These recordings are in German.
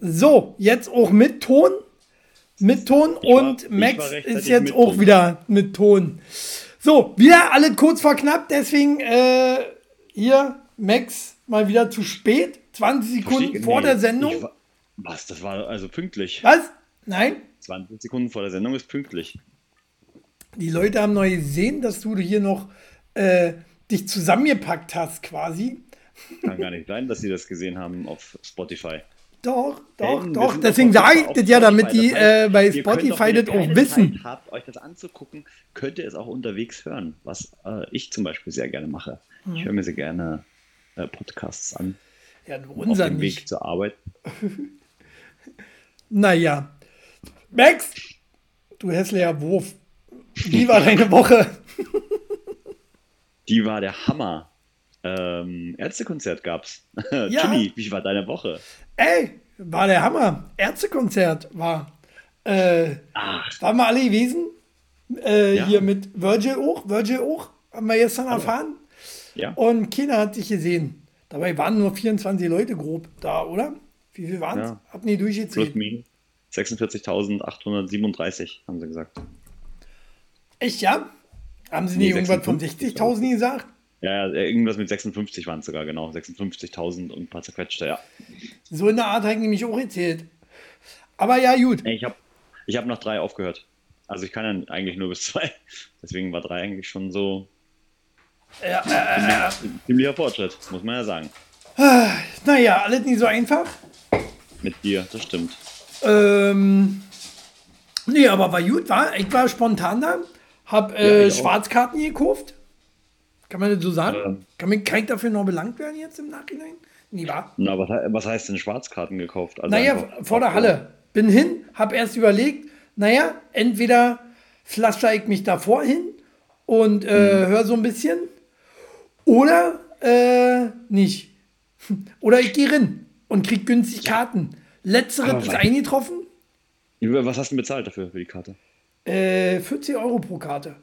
So, jetzt auch mit Ton. Mit Ton war- und Max ist jetzt auch Ton. wieder mit Ton. So, wieder alle kurz vor knapp, deswegen äh, hier Max mal wieder zu spät. 20 Sekunden Verstehe- vor nee, der Sendung. war- Was? Das war also pünktlich. Was? Nein? 20 Sekunden vor der Sendung ist pünktlich. Die Leute haben noch gesehen, dass du hier noch äh, dich zusammengepackt hast quasi. Kann gar nicht sein, dass sie das gesehen haben auf Spotify. Doch, doch, wir doch. Deswegen auf- sage ich auf das ja, damit die Das heißt, äh, bei Spotify wenn das auch wissen. Zeit habt, euch das anzugucken, könnt ihr es auch unterwegs hören, was äh, ich zum Beispiel sehr gerne mache. Mhm. Ich höre mir sehr gerne äh, Podcasts an, Ja, auf unser dem Weg nicht. zur Arbeit. Naja. Max, du hässlicher Wurf. Wie war deine Woche? Die war der Hammer. Ähm, Ärztekonzert gab's. Ja. Chili, wie war deine Woche? Ey, war der Hammer. Ärztekonzert war. Äh, Ach, waren wir alle gewesen? Äh, Ja. Hier mit Virgil auch. Virgil auch. Haben wir gestern erfahren. ja. Und keiner hat dich gesehen. Dabei waren nur 24 Leute grob da, oder? Wie viel waren es? Ja. Hab nie durchgezählt. minus. 46.837, haben sie gesagt. Echt, ja? Haben sie Nee, nicht irgendwas von 56.000. 60.000 gesagt? Ja, ja, irgendwas mit 56 waren es sogar, genau. 56.000 und ein paar zerquetschte, ja. So in der Art habe ich nämlich auch erzählt. Aber ja, gut. Ich habe ich hab nach drei aufgehört. Also ich kann ja eigentlich nur bis zwei. Deswegen war drei eigentlich schon so Ja, äh, ein ziemlicher Fortschritt, muss man ja sagen. naja, alles nicht so einfach. Mit dir, das stimmt. Ähm, nee, aber war gut, war. Ich war spontan da. Hab äh, Ja. Schwarzkarten gekauft. Kann man das so sagen? Ähm. kann, man, ich dafür noch belangt werden jetzt im Nachhinein? Nee, war. Na, was, was heißt denn Schwarzkarten gekauft? Also Naja, vor der Halle. Bin hin, hab erst überlegt, naja, entweder pflaster ich mich davor hin und äh, Mhm. höre so ein bisschen oder äh, nicht. Oder ich gehe rein und krieg günstig Karten. Letzteres Aber ist eingetroffen. Was hast du denn bezahlt dafür, für die Karte? Äh, 40 Euro pro Karte.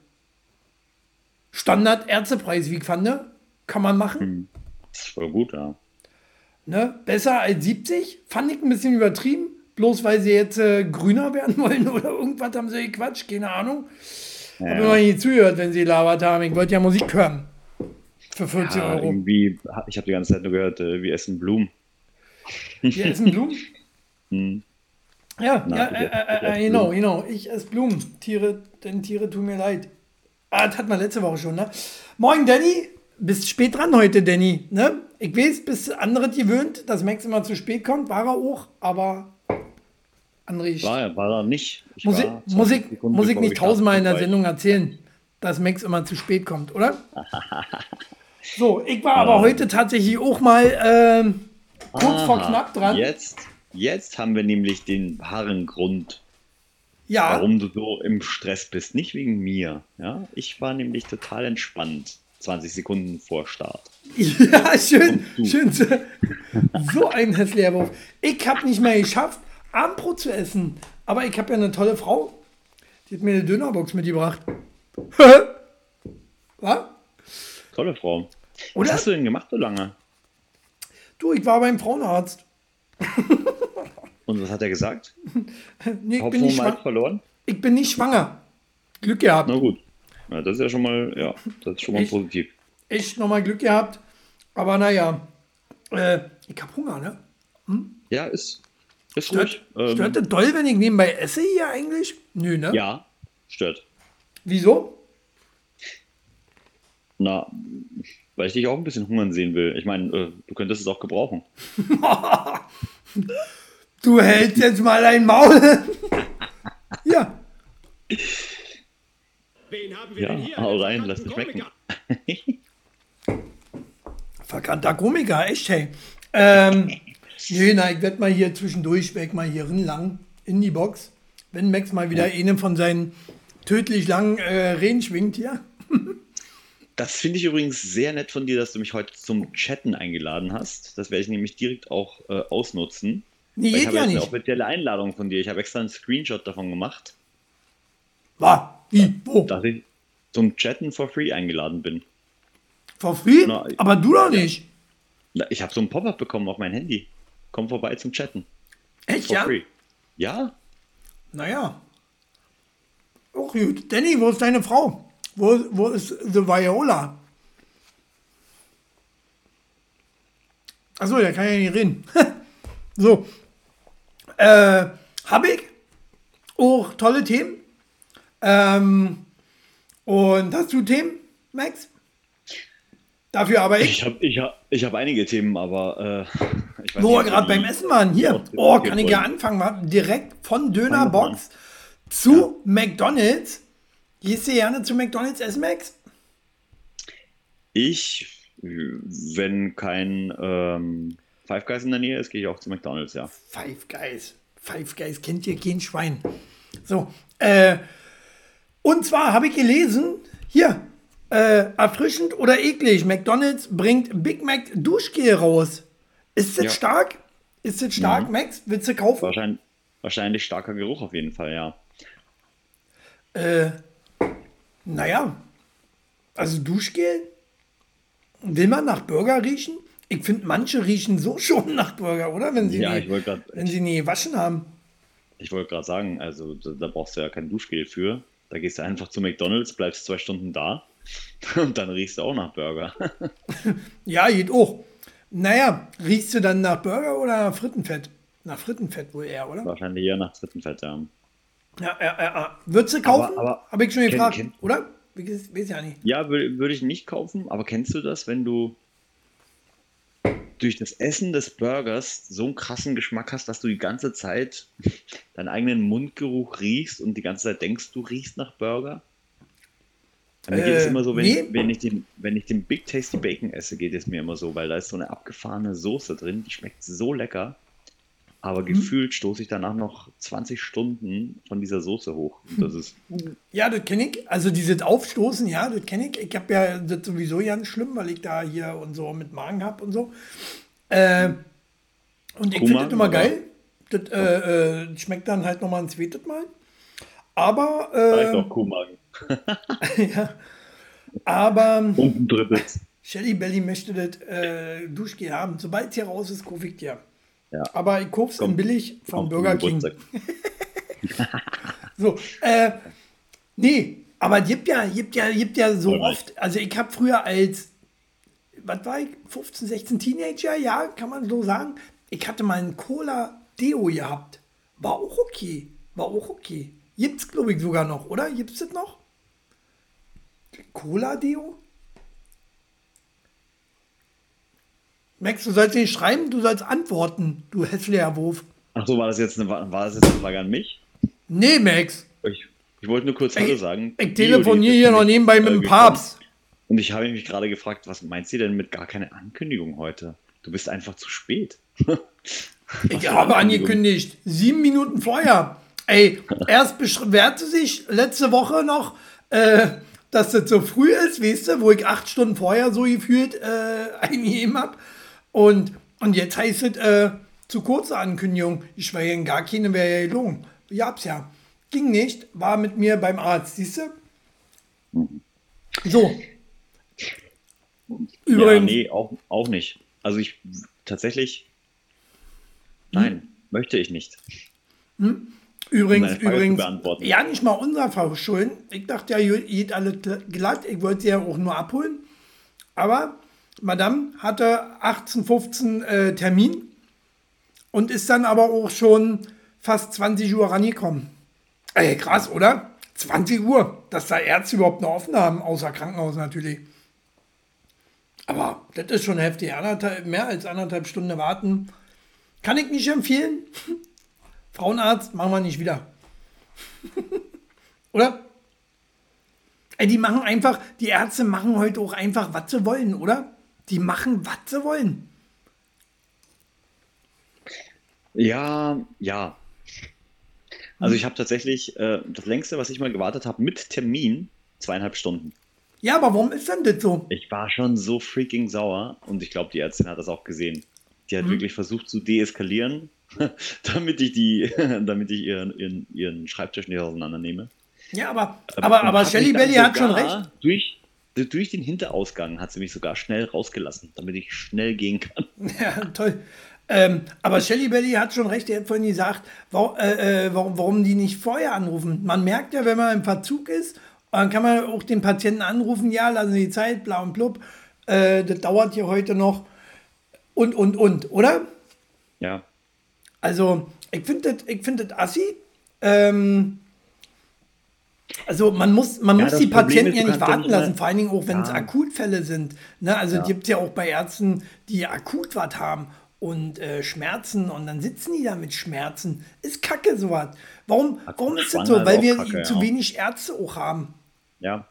Standard Ärztepreis, wie ich fand. Kann man machen. Voll gut, ja. Ne? Besser als 70. Fand ich ein bisschen übertrieben. Bloß weil sie jetzt äh, grüner werden wollen oder irgendwas haben sie gequatscht. Keine Ahnung. Hab mir noch nie zugehört, wenn sie labert haben. Ich wollte ja Musik hören. Für 40 ja Euro. irgendwie, ich habe die ganze Zeit nur gehört, äh, wir essen Blumen. Wir essen Blumen. Hm. Ja, Na, ja ich äh, äh, äh, genau, genau. Ich esse Blumen. Tiere, denn Tiere tun mir leid. Ah, das hat man letzte Woche schon, ne? Moin, Danny. Bist spät dran heute, Danny. Ne? Ich weiß, bist andere gewöhnt, dass Max immer zu spät kommt. War er auch, aber André, War, er- war er nicht. Ich Musik, war 20 Musik, Sekunden Musik bevor nicht wir tausendmal in der Sendung erzählen, dass Max immer zu spät kommt, oder? So, ich war aber heute tatsächlich auch mal ähm, kurz vor Aha, knapp dran. Jetzt, jetzt haben wir nämlich den wahren Grund, ja, warum du so im Stress bist. Nicht wegen mir. Ja? Ich war nämlich total entspannt. 20 Sekunden vor Start. Ja, schön, schön. So ein hässlicher Wurf. Ich habe nicht mehr geschafft, Abendbrot zu essen. Aber ich habe ja eine tolle Frau. Die hat mir eine Dönerbox mitgebracht. Was? Tolle Frau. Oder? Was hast du denn gemacht so lange? Du, ich war beim Frauenarzt. Und was hat er gesagt? Nee, ich, bin nicht verloren? ich bin nicht schwanger. Glück gehabt. Na gut. Ja, das ist ja schon mal, ja, das ist schon mal Ich- positiv. Echt nochmal Glück gehabt. Aber naja, äh, ich habe Hunger, ne? Ja, ist, ist Stört, ruhig. Ähm, stört das doll, wenn ich nebenbei esse hier eigentlich? Nö, ne? ja, stört. Wieso? Na, weil ich dich auch ein bisschen hungern sehen will. Ich meine, äh, du könntest es auch gebrauchen. Du hältst jetzt mal dein Maul. ja, Wen haben wir Ja, denn hier? hau rein, lass dich schmecken. Komiker. verkannter Komiker, echt, hey. Ähm, nee, na, ich werde mal hier zwischendurch weg, mal hier lang in die Box. Wenn Max mal wieder einen von seinen tödlich langen äh, Reden schwingt hier. Das finde ich übrigens sehr nett von dir, dass du mich heute zum Chatten eingeladen hast. Das werde ich nämlich direkt auch äh, ausnutzen. Nee, Weil ich geht habe ja jetzt eine nicht. offizielle Einladung von dir. Ich habe extra einen Screenshot davon gemacht, War, wie, wo? dass ich zum Chatten for free eingeladen bin. For free? Na, Aber du doch nicht. Na, Ich habe so ein Pop-up bekommen auf mein Handy. Komm vorbei zum Chatten. Echt, For ja? free. Ja? Naja. Auch gut. Danny, wo ist deine Frau? Wo, wo ist The Viola? Achso, der kann ja nicht reden. so. Äh, hab ich. Auch tolle Themen. Ähm, und hast du Themen, Max? Dafür aber ich. Ich habe ich hab, ich hab einige Themen, aber äh, ich weiß nicht, gerade beim Essen waren, hier. Ja, Oh, kann ich ja anfangen. wa? Direkt von Dönerbox zu McDonalds. Gehst du gerne zu McDonalds essen, Max? Ich, wenn kein ähm, Five Guys in der Nähe ist, gehe ich auch zu McDonalds, ja. Five Guys. Five Guys kennt ihr kein Schwein. So, äh, und zwar habe ich gelesen, hier, äh, erfrischend oder eklig, McDonalds bringt Big Mac Duschgel raus. Ist das Ja. stark? Ist das stark, Max? Willst du kaufen? Wahrscheinlich, wahrscheinlich starker Geruch auf jeden Fall, ja. Äh, naja, also Duschgel, will man nach Burger riechen? Ich finde, manche riechen so schon nach Burger, oder? Wenn sie, Ja, nie, wollte gerade wenn sie nie gewaschen haben. ich wollt grad sagen, also da, da brauchst du ja kein Duschgel für. Da gehst du einfach zu McDonalds, bleibst zwei Stunden da und dann riechst du auch nach Burger. Ja, geht auch. Naja, riechst du dann nach Burger oder nach Frittenfett? Nach Frittenfett wohl eher, oder? Wahrscheinlich eher nach Frittenfett, ja. Ja, ja, ja. Würdest du kaufen? aber- Habe ich schon kenn- gefragt, kenn- oder? Ich weiß ja nicht. Ja, wür- würde ich nicht kaufen, aber kennst du das, wenn du durch das Essen des Burgers so einen krassen Geschmack hast, dass du die ganze Zeit deinen eigenen Mundgeruch riechst und die ganze Zeit denkst, du riechst nach Burger? Mir geht es Äh, immer so, wenn, nee. ich, wenn, ich den, wenn ich den Big Tasty Bacon esse, geht es mir immer so, weil da ist so eine abgefahrene Soße drin, die schmeckt so lecker. Aber Mhm. gefühlt stoße ich danach noch 20 Stunden von dieser Soße hoch. Und das ist Ja, das kenne ich. Also dieses Aufstoßen, ja, das kenne ich. Ich habe ja das sowieso ganz schlimm, weil ich da hier und so mit Magen habe und so. Äh, und ich finde das immer oder? geil. Das äh, äh, schmeckt dann halt nochmal ein zweites Mal. Aber, vielleicht äh, auch Kuhmagen. ja, aber Und ein drittes. Shelly Belly möchte das äh, Duschgel haben. Sobald es hier raus ist, kaufe ich dir. Ja. Aber ich in Kommt- billig vom Burger King. So, äh, nee, aber es gibt ja, gibt ja, gibt ja so Alright. oft, also ich habe früher als, was war ich, 15, 16 Teenager, ja, kann man so sagen, ich hatte mal einen Cola-Deo gehabt. War auch okay, war auch okay. Gibt's, glaube ich, sogar noch, oder? Gibt's das noch? Cola-Deo? Max, du sollst nicht schreiben, du sollst antworten, du hässlicher Wurf. Ach so, war das jetzt eine, war das jetzt eine Frage an mich? Nee, Max. Ich, ich wollte nur kurz Hallo sagen. Ich telefoniere hier noch nebenbei mit dem. Papst. Und ich habe mich gerade gefragt, was meinst du denn mit gar keine Ankündigung heute? Du bist einfach zu spät. Ich habe angekündigt, sieben Minuten vorher. Ey, erst beschwerte sich letzte Woche noch, äh, dass das so früh ist, weißt du, wo ich acht Stunden vorher so gefühlt äh, eingegeben habe. Und, und jetzt heißt es äh, zu kurze Ankündigung. Ich war ja in gar keine, wäre ja gelungen. Ich hab's ja. Ging nicht, war mit mir beim Arzt, siehst du? So. Ja, Übrigens, nee, auch, auch nicht. Also ich tatsächlich, nein, möchte ich nicht. Übrigens, zu übrigens, beantworten. ja, nicht mal unser Verschulden. Ich dachte ja, geht alles glatt. Ich wollte sie ja auch nur abholen. Aber Madame hatte 18.15 äh, Termin und ist dann aber auch schon fast 20 Uhr rangekommen. Ey, krass, oder? 20 Uhr, dass da Ärzte überhaupt noch offen haben, außer Krankenhaus natürlich. Aber das ist schon heftig. Mehr als anderthalb Stunden warten. Kann ich nicht empfehlen. Frauenarzt machen wir nicht wieder. oder? Ey, die machen einfach, die Ärzte machen heute auch einfach, was sie wollen, oder? Die machen, was sie wollen. Ja, ja. Also ich habe tatsächlich äh, das längste, was ich mal gewartet habe, mit Termin, zweieinhalb Stunden. Ja, aber warum ist denn das so? Ich war schon so freaking sauer und ich glaube, die Ärztin hat das auch gesehen. Die hat wirklich versucht zu deeskalieren, damit ich die, damit ich ihren, ihren, ihren Schreibtisch nicht auseinandernehme. Ja, aber, aber, Und aber hat Shelly Belly hat schon recht. Durch, durch den Hinterausgang hat sie mich sogar schnell rausgelassen, damit ich schnell gehen kann. Ja, toll. Ähm, aber Shelly Belly hat schon recht, er hat vorhin gesagt, warum, äh, äh, warum, warum die nicht vorher anrufen. Man merkt ja, wenn man im Verzug ist, dann kann man auch den Patienten anrufen, ja, lassen Sie die Zeit, bla und blub. Äh, das dauert hier heute noch. Und, und, und, oder? Ja. Also, ich finde das find assi. Ähm, also man muss, man Ja, muss die Problem Patienten ist, ja nicht warten lassen, vor allen Dingen auch, wenn es Ja. Akutfälle sind. Ne? Also Ja. gibt es ja auch bei Ärzten, die akut was haben und äh, Schmerzen und dann sitzen die da mit Schmerzen. Ist kacke sowas. Warum, warum ist das so? schwanger Weil wir kacke, zu wenig Ärzte auch haben. Ja.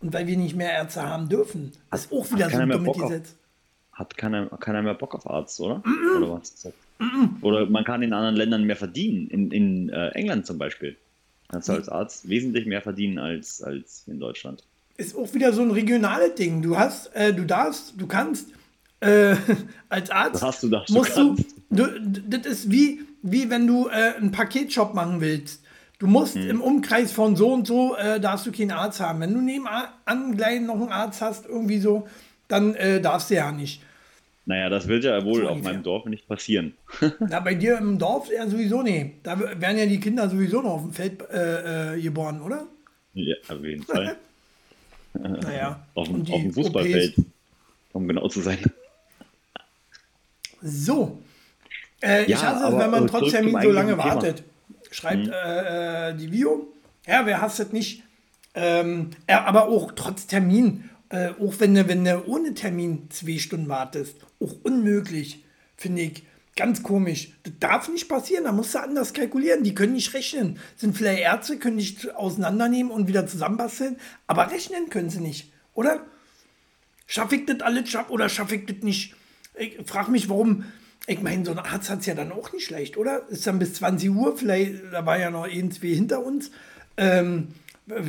Und weil wir nicht mehr Ärzte haben dürfen. Das ist auch wieder so ein dummes auf- Gesetz. Hat keiner, keiner mehr Bock auf Arzt, oder? Oder was? das? Oder man kann in anderen Ländern mehr verdienen. In, in äh, England zum Beispiel. Kannst du als Arzt wesentlich mehr verdienen als, als in Deutschland. ist auch wieder so ein regionales Ding. Du hast, äh, du darfst, du kannst äh, als Arzt hast du da? Du musst du, du, das ist wie, wie wenn du äh, einen Paketshop machen willst. Du musst Hm. im Umkreis von so und so darfst du keinen Arzt haben. Wenn du nebenan gleich noch einen Arzt hast, irgendwie so, dann äh, darfst du ja nicht. Naja, das wird ja wohl So auf meinem Dorf nicht passieren. Na, bei dir im Dorf ja sowieso nee. Da werden ja die Kinder sowieso noch auf dem Feld äh, äh, geboren, oder? ja, auf jeden Fall. Naja. Auf, auf dem Fußballfeld. OPs. Um genau zu sein. So. Äh, ich Ja, hasse es, wenn man äh, trotz Termin so lange wartet. Schreibt äh, äh, die Vio. Ja, wer hasst das nicht? Ähm, ja, aber auch trotz Termin, äh, auch wenn du, wenn du ohne Termin zwei Stunden wartest, auch unmöglich, finde ich. Ganz komisch. Das darf nicht passieren, da musst du anders kalkulieren. Die können nicht rechnen. Sind vielleicht Ärzte, können nicht auseinandernehmen und wieder zusammenbasteln, aber rechnen können sie nicht, oder? Schaffe ich das alles oder schaffe ich das nicht? Ich frage mich, warum. Ich meine, so ein Arzt hat es ja dann auch nicht schlecht, oder? Ist dann bis 20 Uhr, vielleicht, da war ja noch irgendwie hinter uns, ähm,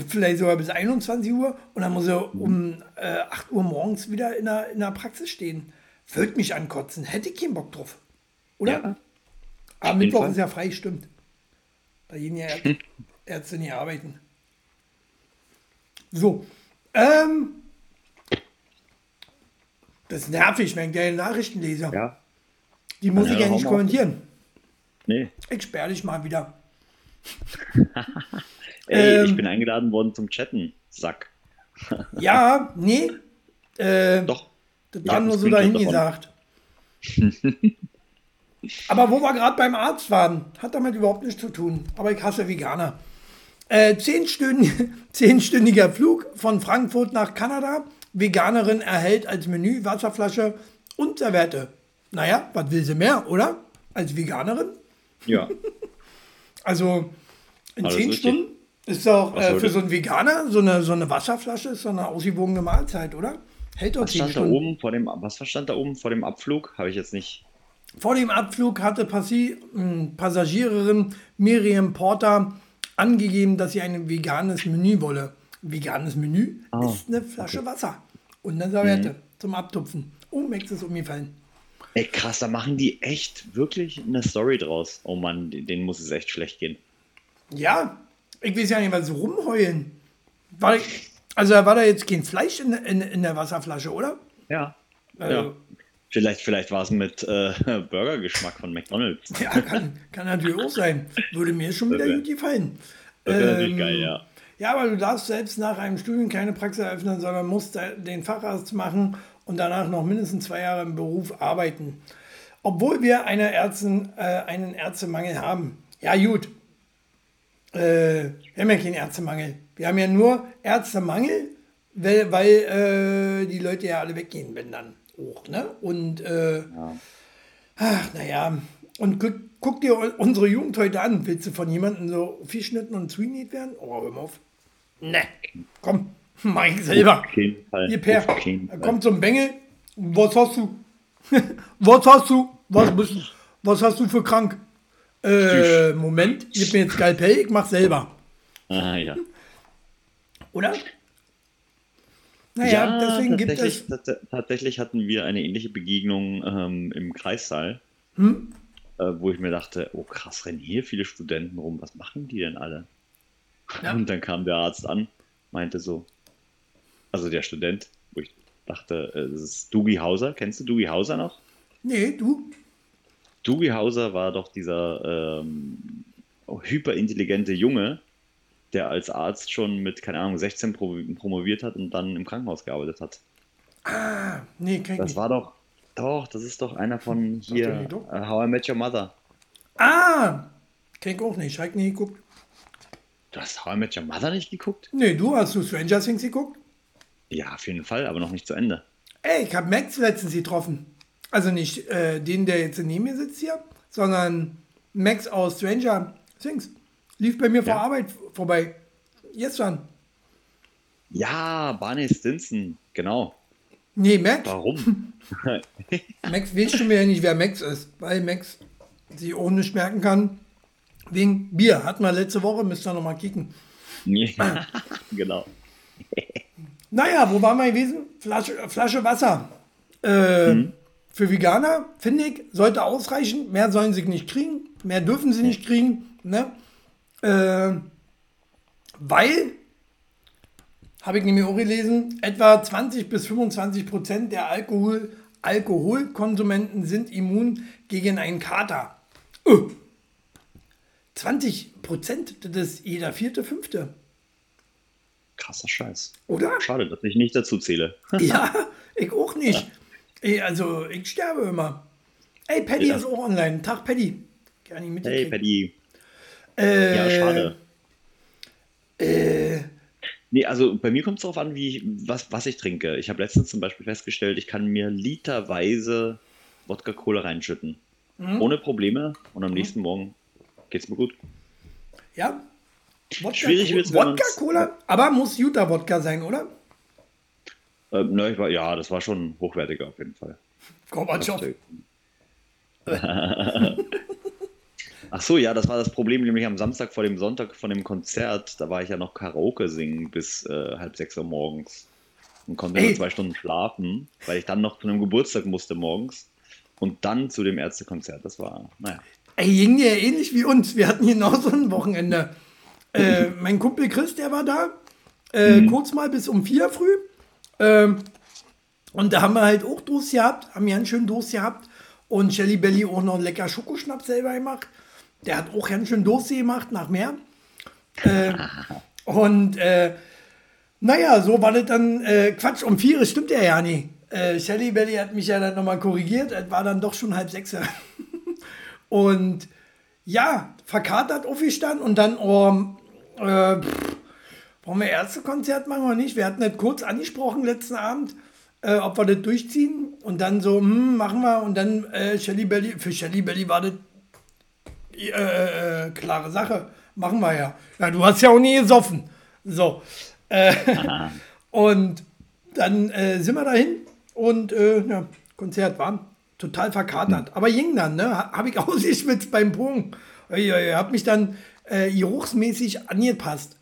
vielleicht sogar bis 21 Uhr und dann muss er um äh, 8 Uhr morgens wieder in der, in der Praxis stehen. Würde mich ankotzen, hätte ich keinen Bock drauf. Oder? Ja. Aber Mittwoch ist ja frei, stimmt. Da gehen ja Ärzte, Ärzte nicht arbeiten. So. Ähm, das ist nervig, wenn ich deine Nachrichten lese. Ja. Die muss Ja, ich ja nicht kommentieren. Nee. Ich sperre dich mal wieder. Ey, ich Ähm. bin eingeladen worden zum Chatten. Sack. Ja, nee. Äh, Doch. das war nur so dahin gesagt. Aber wo wir gerade beim Arzt waren, hat damit überhaupt nichts zu tun. Aber ich hasse Veganer. Äh, zehnstündiger, zehnstündiger Flug von Frankfurt nach Kanada. Veganerin erhält als Menü Wasserflasche und Servette. Naja, was will sie mehr, oder? Als Veganerin? Ja. Also in Alles zehn richtig. Stunden ist doch äh, soll für so einen Veganer so eine, so eine Wasserflasche ist so eine ausgewogene Mahlzeit, oder? Hält doch Was stand da oben vor dem, was stand da oben vor dem Abflug? Habe ich jetzt nicht. Vor dem Abflug hatte Passi, mh, Passagiererin Miriam Porter angegeben, dass sie ein veganes Menü wolle. Veganes Menü Ah, ist eine Flasche Wasser und eine Serviette zum Abtupfen. Oh, Max ist umgefallen. Ey, krass, da machen die echt wirklich eine Story draus. Oh Mann, denen muss es echt schlecht gehen. Ja, ich weiß ja nicht, was rumheulen. War, also war da jetzt kein Fleisch in, in, in der Wasserflasche, oder? Ja. Also, ja. Vielleicht, vielleicht war es mit äh, Burgergeschmack von McDonalds. Ja, kann, kann natürlich auch sein. Würde mir schon wieder gut gefallen. Das wäre natürlich Ähm, geil, ja. Ja, aber du darfst selbst nach einem Studium keine Praxis eröffnen, sondern musst da- den Facharzt machen und danach noch mindestens zwei Jahre im Beruf arbeiten. Obwohl wir eine Ärztin, äh, einen Ärztemangel haben. Ja, gut. Äh, wir haben ja keinen Ärztemangel. Wir haben ja nur Ärztemangel, weil, weil äh, die Leute ja alle weggehen, wenn dann auch. Ne? Und äh, ach, naja. Und guck, guck dir unsere Jugend heute an. Willst du von jemandem so geschnitten und zugenäht werden? Oh, hör mal auf. Ne, komm, mach ich selber. Hier, Per, kommt so ein Bengel. Was hast du? was hast du? Was, bist, du- was hast du für krank? Äh, Moment, gib mir jetzt Skalpell, ich mach selber. Ah, ja. Oder? Naja, deswegen gibt tatsächlich, es. tats- tatsächlich hatten wir eine ähnliche Begegnung ähm, im Kreissaal, Hm? äh, wo ich mir dachte, oh krass, rennen hier viele Studenten rum, was machen die denn alle? Ja. Und dann kam der Arzt an, meinte so, also der Student, wo ich dachte, äh, das ist Dugi Hauser, kennst du Dugi Hauser noch? Nee, du? Doogie Hauser war doch dieser ähm, hyperintelligente Junge, der als Arzt schon mit, keine Ahnung, 16 pro promoviert hat und dann im Krankenhaus gearbeitet hat. Ah, nee, ich Das nicht. war doch, doch, das ist doch einer von hier, äh, How I Met Your Mother. Ah, kenn ich auch nicht. Hab ich nie geguckt. Du hast How I Met Your Mother nicht geguckt? Nee, du hast du Stranger Things geguckt? Ja, auf jeden Fall, aber noch nicht zu Ende. Ey, ich habe Max letztens getroffen. Also nicht äh, den, der jetzt neben mir sitzt hier, sondern Max aus Stranger Things. Lief bei mir vor Ja. Arbeit vorbei. Gestern. Ja, Barney Stinson, genau. Nee, Max. Warum? Max weiß schon wieder nicht, wer Max ist, weil Max sich auch nicht merken kann. Wegen Bier. Hatten wir letzte Woche, müsst ihr nochmal kicken. ja, genau. Naja, wo waren wir gewesen? Flasche, Flasche Wasser. Äh, Für Veganer, finde ich, sollte ausreichen. Mehr sollen sie nicht kriegen. Mehr dürfen sie nicht kriegen. Ne? Äh, weil, habe ich nämlich auch gelesen, etwa 20 bis 25 Prozent der Alkohol, Alkoholkonsumenten sind immun gegen einen Kater. Öh. 20 Prozent, das ist jeder vierte, fünfte. Krasser Scheiß. Oder? Schade, dass ich nicht dazu zähle. Ja, ich auch nicht. Ey, also, ich sterbe immer. Ey, Paddy Ja. ist auch online. Tag, Paddy. Gar nicht Hey. Paddy. Äh, Ja, schade. Äh, Nee, also bei mir kommt es darauf an, wie ich, was, was ich trinke. Ich habe letztens zum Beispiel festgestellt, ich kann mir literweise Wodka-Cola reinschütten. Mhm. Ohne Probleme. Und am nächsten Morgen geht's mir gut. ja. Wodka, Schwierig wird's, wenn Wodka, man's- Cola? Aber muss Utah-Wodka sein, oder? Ähm, ne, war, ja, das war schon hochwertiger auf jeden Fall. Gorbatschow. Ach so, ja, das war das Problem, nämlich am Samstag vor dem Sonntag von dem Konzert, da war ich ja noch Karaoke singen bis äh, halb sechs Uhr morgens und konnte nur zwei Stunden schlafen, weil ich dann noch zu einem Geburtstag musste morgens und dann zu dem Ärztekonzert. Das war, naja. Ey, ging dir ähnlich wie uns. Wir hatten genauso ein Wochenende. Äh, mein Kumpel Chris, der war da. Äh, Kurz mal bis um vier früh. Ähm, und da haben wir halt auch Durst gehabt. Haben ganz schön Durst gehabt. Und Shelly Belly auch noch einen lecker Schokoschnaps selber gemacht. Der hat auch ganz schön Durst gemacht nach mehr. Äh, und äh, naja, so war das dann äh, Quatsch. Um vier stimmt ja ja nicht. Äh, Shelly Belly hat mich ja dann nochmal korrigiert. Es war dann doch schon halb sechs. Und ja, verkatert aufgestanden und dann, oh, äh, pff, wollen wir Ärztekonzert machen oder nicht? Wir hatten das kurz angesprochen letzten Abend, äh, ob wir das durchziehen. Und dann so, hm, machen wir. Und dann äh, Shelly Belly, für Shelly Belly war das äh, äh, klare Sache. Machen wir ja. Ja, du hast ja auch nie gesoffen. So. Äh, und dann äh, sind wir dahin und äh, ja, Konzert war total verkatert. Aber ging dann, ne? Ha- Hab ich ausgeschwitzt beim Pong. Ich hab mich dann äh, geruchsmäßig angepasst.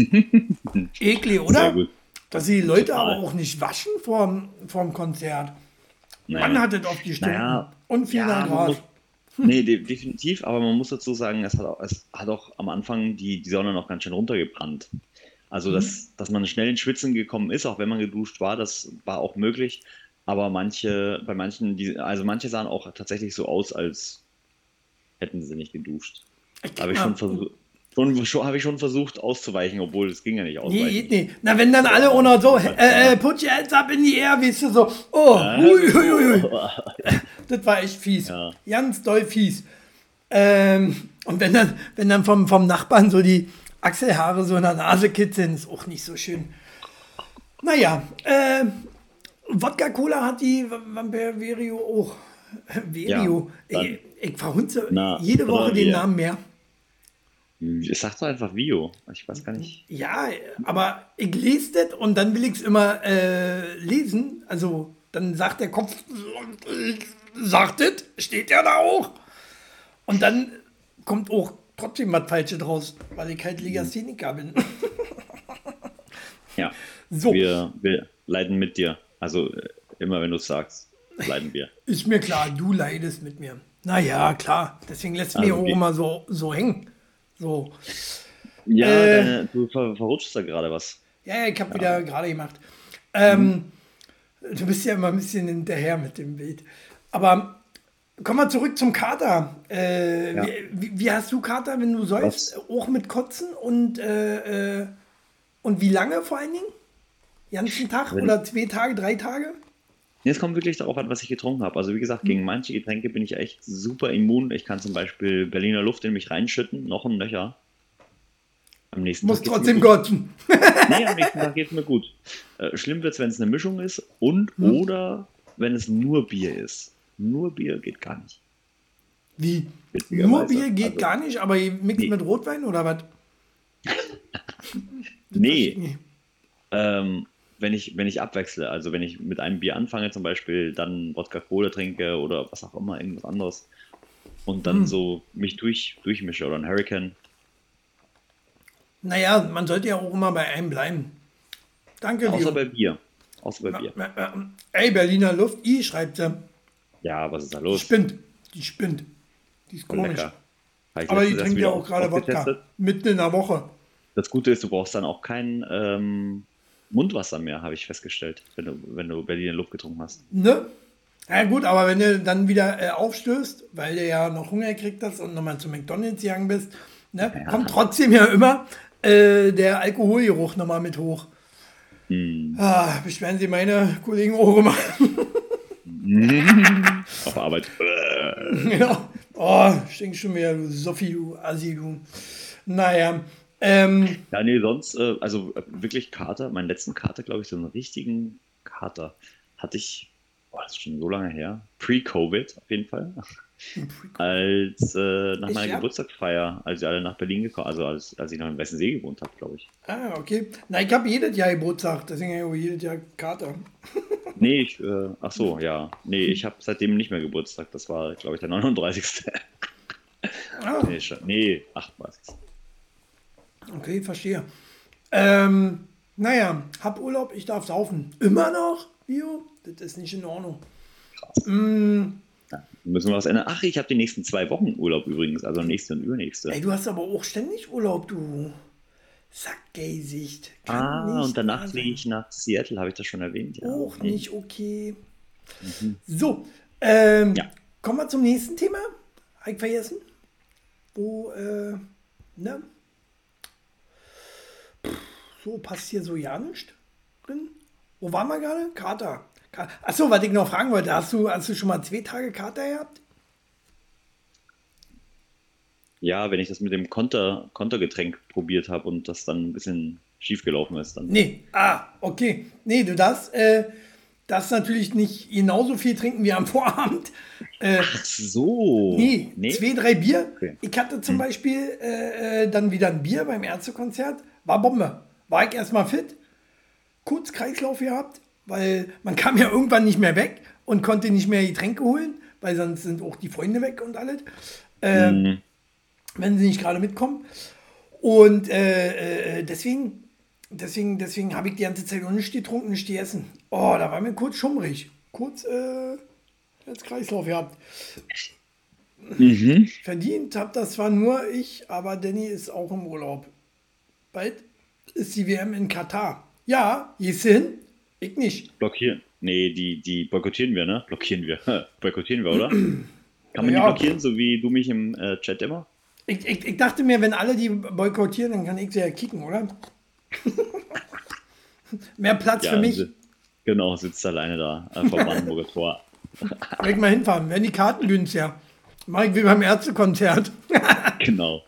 Eklig, oder? Sehr gut. Dass die Leute Total. aber auch nicht waschen vorm, vorm Konzert. Naja. Wann hat es auf die Stunden? Naja, Und 400 ja, man Grad. Nee, de definitiv, aber man muss dazu sagen, es hat auch, es hat auch am Anfang die, die Sonne noch ganz schön runtergebrannt. Also, dass, dass man schnell ins Schwitzen gekommen ist, auch wenn man geduscht war, das war auch möglich. Aber manche, bei manchen, die, also manche sahen auch tatsächlich so aus, als hätten sie nicht geduscht. Habe ich schon versucht. Schon, schon, habe ich schon versucht auszuweichen, obwohl es ging ja nicht Nee, ausweichen. geht nicht. Na, wenn dann alle noch so, äh, äh, put your hands up in the air, weißt du, so, oh, hui, hui, hui. Das war echt fies. Ja. Ganz doll fies. Ähm, und wenn dann, wenn dann vom, vom Nachbarn so die Achselhaare so in der Nase kitzeln, ist auch nicht so schön. Naja, äh, Wodka-Cola hat die Vampir Verio auch. Verio. Ja, ich, ich verhunze Na, jede Woche den. Namen mehr. Ich sag doch einfach Vio. Ich weiß gar nicht. Ja, aber ich lese das und dann will ich es immer äh, lesen. Also dann sagt der Kopf, sagt das, steht ja da auch. Und dann kommt auch trotzdem was Falsches draus, weil ich halt Legastheniker bin. Ja. So. Wir, wir leiden mit dir. Also äh, immer wenn du es sagst, leiden wir. Ist mir klar, du leidest mit mir. Naja, klar. Deswegen lässt Also mir auch immer so, so hängen. So. Ja, Äh. deine, du ver verrutschst da gerade was. Ja, ja, ich habe wieder gerade gemacht. Ähm, Du bist ja immer ein bisschen hinterher mit dem Bild. Aber kommen wir zurück zum Kater. Äh, Ja. wie, wie hast du Kater, wenn du säufst? Auch mit Kotzen und, äh, äh, und wie lange vor allen Dingen? Ganzen Tag Wenn- oder zwei Tage, drei Tage? Nee, Es kommt wirklich darauf an, was ich getrunken habe. Also wie gesagt, gegen manche Getränke bin ich echt super immun. Ich kann zum Beispiel Berliner Luft in mich reinschütten, noch ein Löcher. Am nächsten Muss Tag trotzdem kotzen. Nee, am nächsten Tag geht es mir gut. Äh, schlimm wird es, wenn es eine Mischung ist und Hm. oder wenn es nur Bier ist. Nur Bier geht gar nicht. Wie? Nur Bier geht Also- gar nicht, aber mixt Nee. mit Rotwein oder was? Nee, ähm, wenn ich, wenn ich abwechsle, also wenn ich mit einem Bier anfange, zum Beispiel, dann Wodka Cola trinke oder was auch immer, irgendwas anderes. Und dann Hm. so mich durch, durchmische oder ein Hurricane. Naja, man sollte ja auch immer bei einem bleiben. Danke, Außer bei Bier. Außer bei Bier. Ey, Berliner Luft, I schreibt sie. Ja, was ist da Die los? spinnt. Die spinnt. Die ist komisch. Aber die trinkt ja auch gerade Wodka. Mitten in der Woche. Das Gute ist, du brauchst dann auch kein ähm, Mundwasser mehr, habe ich festgestellt, wenn du, wenn du Berliner Luft getrunken hast. Ne? Ja gut, aber wenn du dann wieder äh, aufstößt, weil du ja noch Hunger gekriegt hast und nochmal zu McDonalds gegangen bist, ne, Ja. kommt trotzdem ja immer äh, der Alkoholgeruch nochmal mit hoch. Hm. Ah, beschweren Sie meine Kollegen auch immer. Auf Arbeit. Ja. Oh, stinkt schon wieder, du Sophie, du Assi, du. Naja. Ähm, Ja, nee, sonst, äh, also äh, wirklich Kater, meinen letzten Kater, glaube ich, so einen richtigen Kater hatte ich, boah, das ist schon so lange her, pre-Covid auf jeden Fall, als äh, nach Echt, meiner ja? Geburtstagsfeier, als wir alle nach Berlin gekommen, also als, als ich noch in Weißensee gewohnt habe, glaube ich. ah, okay. Na, ich habe jedes Jahr Geburtstag, deswegen habe ich jedes Jahr Kater. Nee, ich, äh, ach so, ja, nee, ich habe seitdem nicht mehr Geburtstag, das war, glaube ich, der 39. Ah, nee, nee, 38. okay, verstehe. Ähm, naja, hab Urlaub, ich darf saufen. Immer noch, Bio? Das ist nicht in Ordnung. Mm, Müssen wir was ändern? Ach, ich habe die nächsten zwei Wochen Urlaub übrigens, also nächste und übernächste. ey, du hast aber auch ständig Urlaub, du. Sackgesicht. Ah, und danach fliege ich nach Seattle, habe ich das schon erwähnt? Ja. Auch Nee. nicht okay. So, ähm, Ja. kommen wir zum nächsten Thema. Hab ich vergessen. Wo, äh, ne? Pff, So passt hier so ja nicht drin. Wo waren wir gerade? Kater. Ka- Achso, was ich noch fragen wollte, hast du, hast du schon mal zwei Tage Kater gehabt? Ja, wenn ich das mit dem Konter, Kontergetränk probiert habe und das dann ein bisschen schief gelaufen ist, dann. Nee. Ah, okay. Nee, du darfst, äh, darfst natürlich nicht genauso viel trinken wie am Vorabend. Äh, Ach so. Nee, zwei, drei Bier. Okay. Ich hatte zum Beispiel äh, äh, dann wieder ein Bier beim Ärztekonzert. War Bombe. War ich erstmal fit, kurz Kreislauf gehabt, weil man kam ja irgendwann nicht mehr weg und konnte nicht mehr Getränke holen, weil sonst sind auch die Freunde weg und alles, äh, Mhm. wenn sie nicht gerade mitkommen. Und äh, äh, deswegen, deswegen, deswegen habe ich die ganze Zeit noch nicht getrunken, nicht gegessen. Oh, da war mir kurz schummrig. Kurz äh, jetzt Kreislauf gehabt. Mhm. Verdient habe das zwar nur ich, aber Danny ist auch im Urlaub. Bald ist die WM in Katar. Ja, gehst du hin? Ich nicht. Blockieren. Nee, die, die boykottieren wir, ne? Blockieren wir. boykottieren wir, oder? Kann man Ja. die blockieren, so wie du mich im äh, Chat immer? Ich, ich, ich dachte mir, wenn alle die boykottieren, dann kann ich sie ja kicken, oder? Mehr Platz für mich. Genau, sitzt alleine da äh, vom Brandenburger Tor. Ich mal hinfahren. Werden die Karten günstiger. Mach ich wie beim Ärztekonzert. Genau.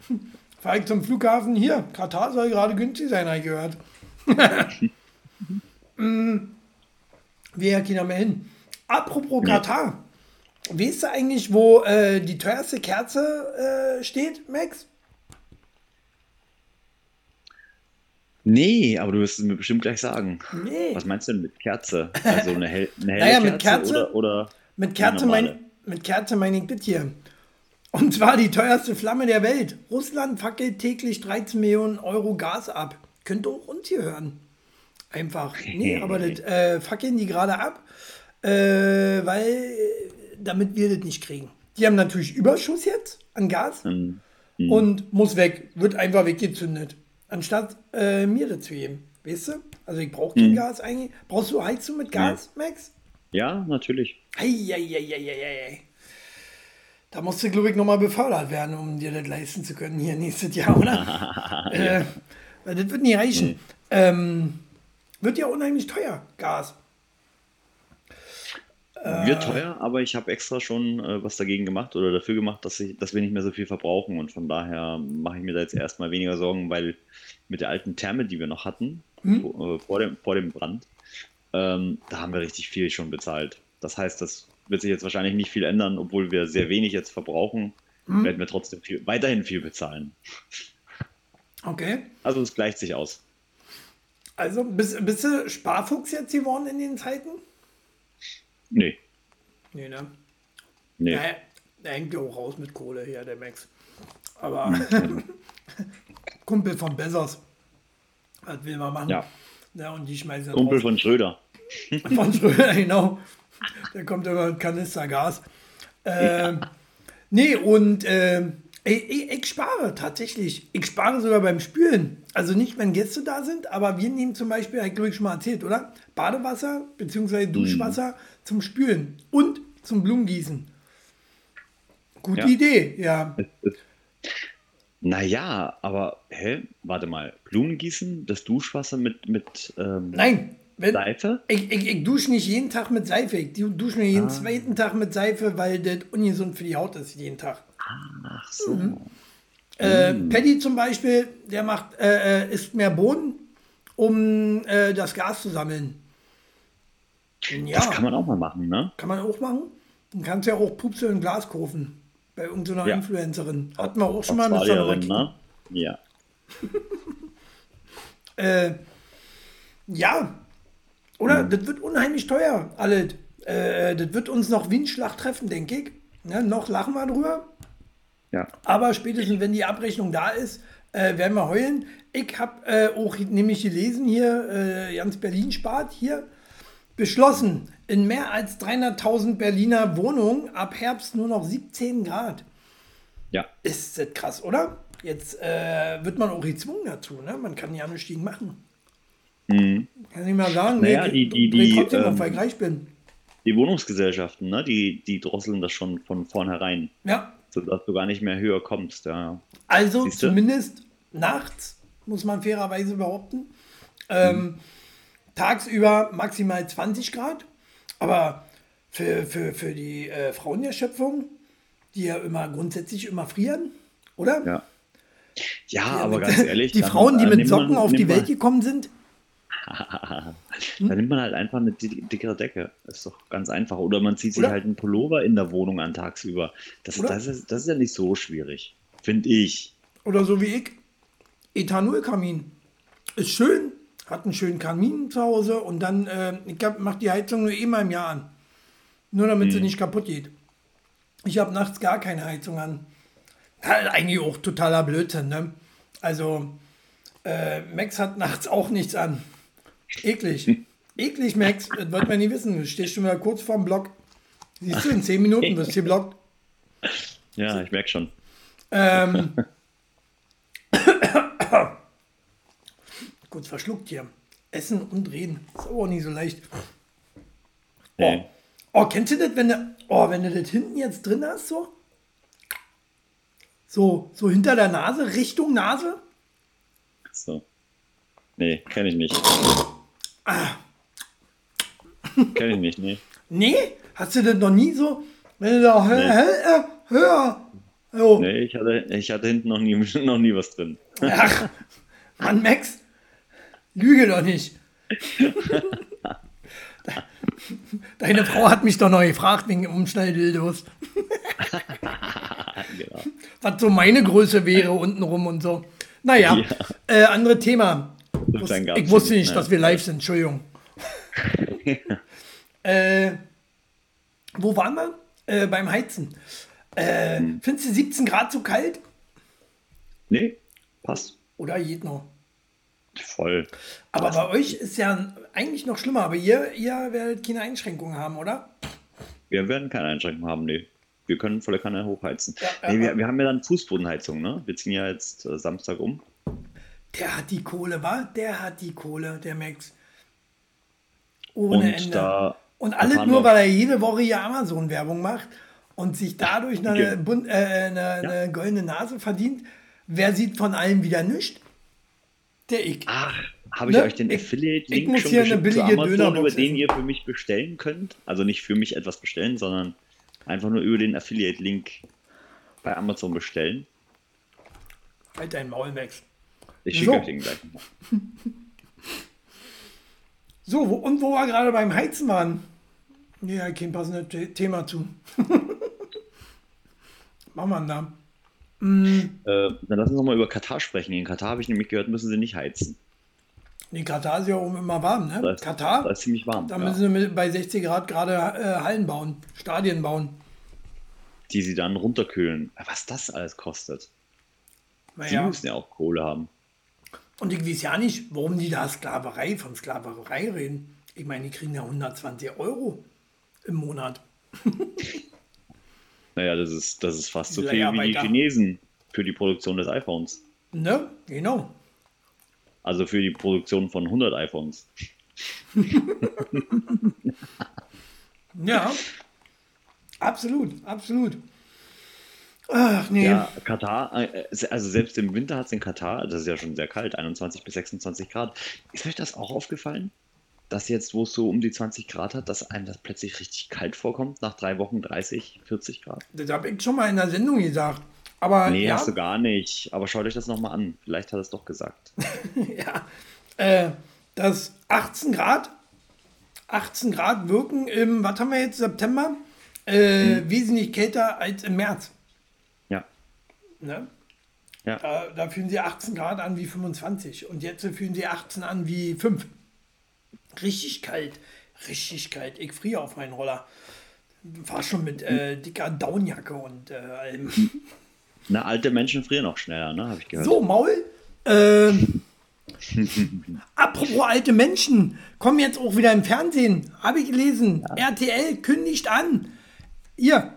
Fahr ich zum Flughafen. Hier, Katar soll gerade günstig sein, habe ich gehört. Mm, Will ja keiner mehr hin. Apropos Katar. Weißt du eigentlich, wo äh, die teuerste Kerze äh, steht, Max? Nee, aber du wirst es mir bestimmt gleich sagen. Nee. Was meinst du denn mit Kerze? Also eine, hell, eine helle Naja, mit Kerze, Kerze- oder, oder Mit Kerze, mein, mit Kerze meine ich das hier. Und zwar die teuerste Flamme der Welt. Russland fackelt täglich 13 Millionen Euro Gas ab. Könnt auch uns hier hören. Einfach. Nee, aber das äh, fackeln die gerade ab, äh, weil damit wir das nicht kriegen. Die haben natürlich Überschuss jetzt an Gas ähm, und muss weg. Wird einfach weggezündet. Anstatt äh, mir das zu geben. Weißt du? Also ich brauche kein Gas eigentlich. Brauchst du Heizung mit Gas, Max? Ja, natürlich. Eieieiei. Da musst du, glaube ich, nochmal befördert werden, um dir das leisten zu können hier nächstes Jahr, oder? äh, weil das wird nie reichen. Ähm, wird ja unheimlich teuer, Gas. Wird teuer, aber ich habe extra schon äh, was dagegen gemacht oder dafür gemacht, dass, ich, dass wir nicht mehr so viel verbrauchen. Und von daher mache ich mir da jetzt erstmal weniger Sorgen, weil mit der alten Therme, die wir noch hatten, vor, äh, vor, dem, vor dem Brand, ähm, da haben wir richtig viel schon bezahlt. Das heißt, das wird sich jetzt wahrscheinlich nicht viel ändern, obwohl wir sehr wenig jetzt verbrauchen, werden wir trotzdem viel, weiterhin viel bezahlen. Okay. Also es gleicht sich aus. Also bist, bist du Sparfuchs jetzt geworden in den Zeiten? Nee, Nee, ne? nee. Ja, er hängt ja auch raus mit Kohle hier, der Max. Aber Kumpel von Bezos. Was will man machen? Ja. Ja, und die schmeißen Kumpel raus. von Schröder. von Schröder, genau. Der kommt immer mit Kanister Gas. Ähm, Nee, und ähm, ich, ich, spare tatsächlich. Ich spare sogar beim Spülen. Also nicht, wenn Gäste da sind, aber wir nehmen zum Beispiel, habe ich glaube ich schon mal erzählt, oder? Badewasser bzw. Duschwasser zum Spülen und zum Blumengießen. Gute Ja. Idee, ja. Naja, aber, hä? Warte mal. Blumengießen, das Duschwasser mit, mit ähm, Nein, wenn, Seife? ich, ich, ich dusche nicht jeden Tag mit Seife. Ich du- dusche nur jeden zweiten Tag mit Seife, weil das ungesund für die Haut ist, jeden Tag. Ach so. Mhm. Äh, Paddy zum Beispiel, der macht, äh, äh, isst mehr Bohnen, um äh, das Gas zu sammeln. Ja, Das kann man auch mal machen, ne? kann man auch machen. Dann kannst du ja auch Pupse in Glas kaufen. Bei irgendeiner Ja. Influencerin. Hatten wir auch schon mal mit so ne? Ja. Äh, ja. Oder? Das wird unheimlich teuer, alles. Äh, das wird uns noch wie ein Schlag treffen, denke ich. Ne? Noch lachen wir drüber. Ja. Aber spätestens, wenn die Abrechnung da ist, äh, werden wir heulen. Ich habe äh, auch nämlich gelesen hier, äh, ganz Berlin spart hier, beschlossen, in mehr als 300.000 Berliner Wohnungen ab Herbst nur noch 17 Grad. Ja. Ist das krass, oder? Jetzt äh, wird man auch gezwungen dazu, ne? Man kann ja gegen machen. Kann ich mal sagen, Mhm. Naja, die- die- dreh die, trotzdem ähm, weil ich reich bin. Die Wohnungsgesellschaften, ne? Die, die drosseln das schon von vornherein, Ja, sodass du gar nicht mehr höher kommst. Ja. Also Siehste? zumindest nachts, muss man fairerweise behaupten. Ähm, Tagsüber maximal 20 Grad. Aber für, für, für die äh, Frauen der Schöpfung, die ja immer grundsätzlich immer frieren, oder? Ja. Ja, aber ganz ehrlich. Die Frauen, die äh, mit Socken man- auf die Welt gekommen sind, Da nimmt man halt einfach eine di- dickere Decke. Ist doch ganz einfach. Oder man zieht sich Oder? halt einen Pullover in der Wohnung an tagsüber. Das, das, ist, das ist ja nicht so schwierig. Finde ich. oder so wie ich, Ethanolkamin. Ist schön, hat einen schönen Kamin zu Hause und dann, äh, ich mache die Heizung nur einmal im Jahr an. Nur damit sie nicht kaputt geht. Ich habe nachts gar keine Heizung an. Halt eigentlich auch totaler Blödsinn, ne? Also, äh, Max hat nachts auch nichts an. Eklig. Eklig, Max. Das wird man nie wissen. Du stehst schon mal kurz vorm Block. Siehst du, in 10 Minuten wirst du geblockt. Ja, ich merke schon. Ähm, kurz verschluckt hier. Essen und reden. Ist aber auch nicht so leicht. Oh. Ey. oh, kennst du das, wenn du, oh, wenn du das hinten jetzt drin hast, so? So, so hinter der Nase, Richtung Nase? So. Nee, kenne ich nicht. Kenne ich nicht, nee. Nee? Hast du das noch nie so? Wenn du da hör, Nee. hör, hör. Oh. Nee, ich hatte, ich hatte hinten noch nie, noch nie was drin. Ach, Mann, Max, lüge doch nicht. Deine Frau hat mich doch noch gefragt wegen Umschnalldildos, genau. was so meine Größe wäre untenrum und so. Naja, Ja. äh, andere Thema. Ich wusste nicht, dass wir live sind, Entschuldigung. äh, wo waren wir? Äh, beim Heizen. Äh, Hm. Findest du 17 Grad zu kalt? Nee, passt. Oder geht noch? Voll. Aber bei euch ist ja eigentlich noch schlimmer, aber ihr, ihr werdet keine Einschränkungen haben, oder? Wir werden keine Einschränkungen haben, nee. Wir können volle Kanne hochheizen. Ja, nee, wir, wir haben ja dann Fußbodenheizung, ne? Wir ziehen ja jetzt äh, Samstag um. Der hat die Kohle, wa? Der hat die Kohle, der Max. Ohne Und Ende. da und alles nur, weil er jede Woche hier Amazon-Werbung macht und sich dadurch eine, Ge- bun- äh, eine, eine goldene Nase verdient. Wer sieht von allem wieder nichts? Der ich. Ach, habe ich Ne? euch den Ich- ich Affiliate-Link muss schon hier eine geschickt zu billige Amazon, über den ihr für mich bestellen könnt? Also nicht für mich etwas bestellen, sondern einfach nur über den Affiliate-Link bei Amazon bestellen. Halt dein Maul, Max. Ich schicke So. euch den gleich. So, wo, und wo wir gerade beim Heizen waren. Ja, kein passendes The- Thema zu. Machen wir da. Äh, dann lass uns noch mal über Katar sprechen. In Katar habe ich nämlich gehört, müssen sie nicht heizen. Nee, Katar ist ja oben immer warm, ne? Da ist, Katar, Da ist ziemlich warm. da ja. müssen sie mit, bei 60 Grad gerade äh, Hallen bauen, Stadien bauen. Die sie dann runterkühlen. Was das alles kostet. Die Naja. müssen ja auch Kohle haben. Und ich weiß ja nicht, warum die da Sklaverei von Sklaverei reden. Ich meine, die kriegen ja 120 Euro im Monat. Naja, das ist, das ist fast so viel wie die. Chinesen für die Produktion des iPhones. Ne? Genau. Also für die Produktion von 100 iPhones. Ja. absolut, absolut. Ach nee. Ja, Katar, äh, also selbst im Winter hat es in Katar, das ist ja schon sehr kalt, 21 bis 26 Grad. Ist euch das auch aufgefallen? Dass jetzt, wo es so um die 20 Grad hat, dass einem das plötzlich richtig kalt vorkommt, nach drei Wochen 30, 40 Grad? Das habe ich schon mal in der Sendung gesagt. Aber Nee, ja, hast du gar nicht. Aber schaut euch das nochmal an. Vielleicht hat er es doch gesagt. ja, äh, das 18 Grad, 18 Grad wirken im, was haben wir jetzt, September, äh, Hm. wesentlich kälter als im März. Ja. Ne? Ja. Da, da fühlen sie 18 Grad an wie 25 und jetzt fühlen sie 18 an wie 5. Richtig kalt, richtig kalt. Ich friere auf meinen Roller. War schon mit äh, dicker Downjacke und äh, allem. Na, alte Menschen frieren auch schneller, ne? Habe ich gehört. So, Maul. Ähm, apropos alte Menschen, kommen jetzt auch wieder im Fernsehen. Habe ich gelesen. RTL kündigt an. Ihr.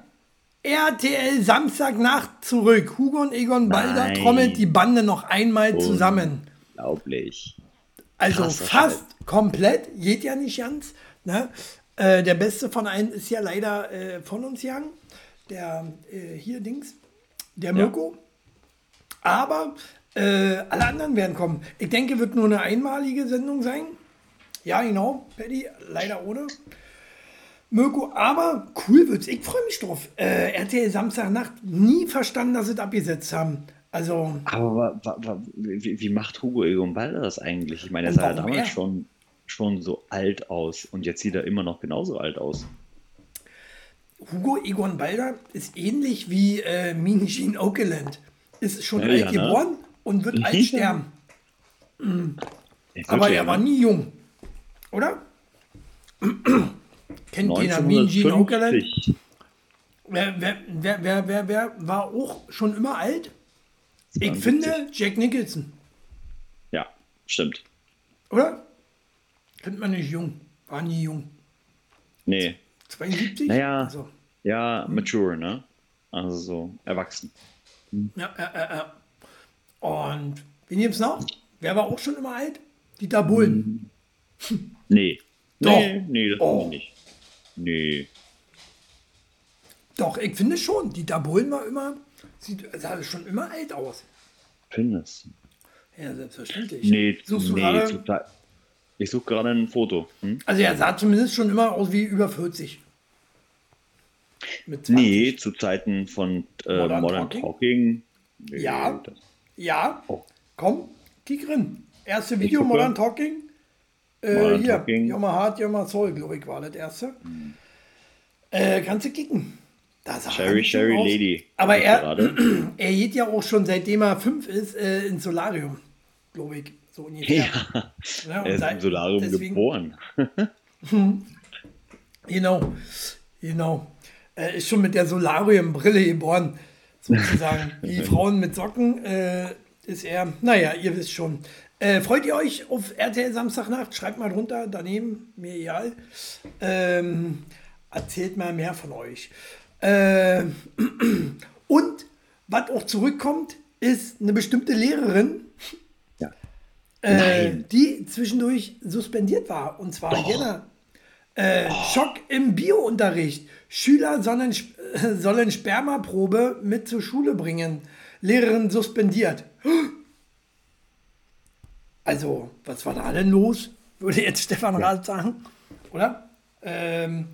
RTL Samstagnacht zurück. Hugo und Egon Balder Nein. trommelt die Bande noch einmal zusammen. Unglaublich. Also Krasser fast komplett, geht ja nicht ganz. Ne? Äh, der beste von allen ist ja leider äh, von uns gegangen. Der äh, hier Dings, der Mirko. Aber äh, alle anderen werden kommen. Ich denke, wird nur eine einmalige Sendung sein. Ja, genau, Paddy, leider ohne. Mirko, aber cool wird's. Ich freue mich drauf. Äh, RTL Samstagnacht, nie verstanden, dass sie es abgesetzt haben. Also, Aber wie, wie macht Hugo Egon Balder das eigentlich? Ich meine, er sah ja damals er? schon, schon so alt aus und jetzt sieht er immer noch genauso alt aus. Hugo Egon Balder ist ähnlich wie äh, Mean Gene Okerland. Ist schon Ja, alt ja, ne? geboren und wird alt Ja. sterben. Ja, Aber er war ne? nie jung. Oder? Kennt Gene Okerland? 1950. Wer, wer, wer, wer, wer, wer war auch schon immer alt? Ich 72. finde Jack Nicholson. Ja, stimmt. Oder? Kennt man nicht jung. War nie jung. Nee. 72? Naja. Also, Ja, mature, ne? Also so erwachsen. ja, ja, ja, ja. Und wen gibt's noch? Wer war auch schon immer alt? Dieter Bohlen. Nee. Doch. Nee, nee, das Oh. ich nicht. Nee. Doch, ich finde schon. Dieter Bohlen war immer, sieht, sah schon immer alt aus. Findest Ja, selbstverständlich. Nee, Suchst du nee gerade? total. Ich suche gerade ein Foto. Hm? Also er sah zumindest schon immer aus wie über 40. Mit 20. Nee, zu Zeiten von äh, Modern Modern, Talking? Talking. Nee, Ja. das- Ja, Oh. komm, kick rein. Erste Video. Modern Talking. Äh, hier, Talking. Yoma Hard, Yoma Soul, glaube ich, war das erste. Äh, kannst du kicken. Er Cherry aus. Lady. Aber er, er geht ja auch schon seitdem er fünf ist äh, ins Solarium, glaube ich. So ungefähr. Ja, Ja, er ist da- im Solarium deswegen- geboren. Genau, genau. Er ist schon mit der Solariumbrille geboren, sozusagen. Die Frauen mit Socken äh, ist er. Naja, ihr wisst schon. Äh, freut ihr euch auf RTL Samstagnacht? Schreibt mal drunter, daneben, mir egal. Ähm, erzählt mal mehr von euch. Äh, und was auch zurückkommt, ist eine bestimmte Lehrerin, Ja. äh, die zwischendurch suspendiert war. Und zwar Doch. Jena. Äh, Schock im Biounterricht. Schüler sollen, sollen Spermaprobe mit zur Schule bringen. Lehrerin suspendiert. Also, was war da denn los? Würde jetzt Stefan Rath sagen. Oder? Ähm,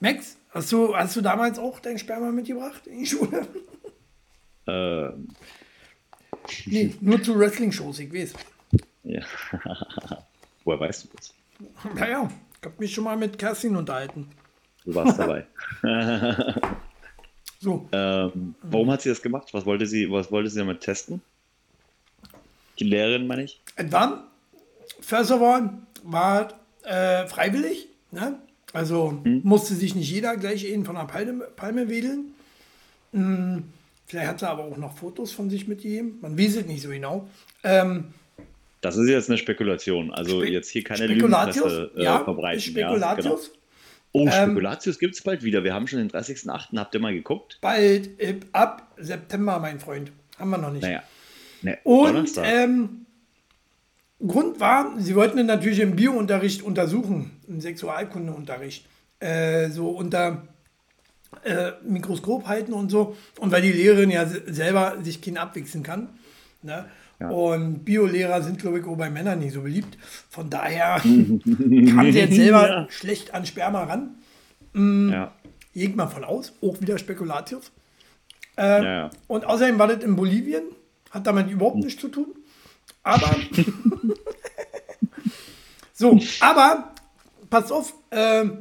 Max, hast du, hast du damals auch dein Sperma mitgebracht in die Schule? Ähm, Nee, nur zu Wrestling-Shows, ich weiß. ja. Woher weißt du das? Naja, ich habe mich schon mal mit Kerstin unterhalten. Du warst dabei. So, ähm, warum hat sie das gemacht? Was wollte sie, was wollte sie damit testen? Die Lehrerin, meine ich? Etwa, first of all, war äh, freiwillig. Ne? Also musste sich nicht jeder gleich eben von der Palme, Palme wedeln. Hm, vielleicht hat sie aber auch noch Fotos von sich mitgegeben. Man weiß es nicht so genau. Ähm, Das ist jetzt eine Spekulation. Also Spe- jetzt hier keine Spekulatius, Lügenpresse äh, ja, verbreiten. ist Ja, genau. Spekulatius. Oh, Ähm, Spekulatius gibt es bald wieder. Wir haben schon den 30.08. Habt ihr mal geguckt? Bald äh, ab September, mein Freund. Haben wir noch nicht. Naja. Ne, Und ähm, Grund war, sie wollten ihn natürlich im Biounterricht untersuchen, im Sexualkundeunterricht, äh, so unter äh, Mikroskop halten und so. Und weil die Lehrerin ja se- selber sich kein abwichsen kann. Ne? Ja. Und Biolehrer sind, glaube ich, auch bei Männern nicht so beliebt. Von daher kam sie jetzt selber Ja. schlecht an Sperma ran. ja. Geht mal von aus, auch wieder Spekulatius. Äh, Ja, ja. Und außerdem war das in Bolivien, hat damit überhaupt nichts zu tun. Aber. so, aber, pass auf, ähm,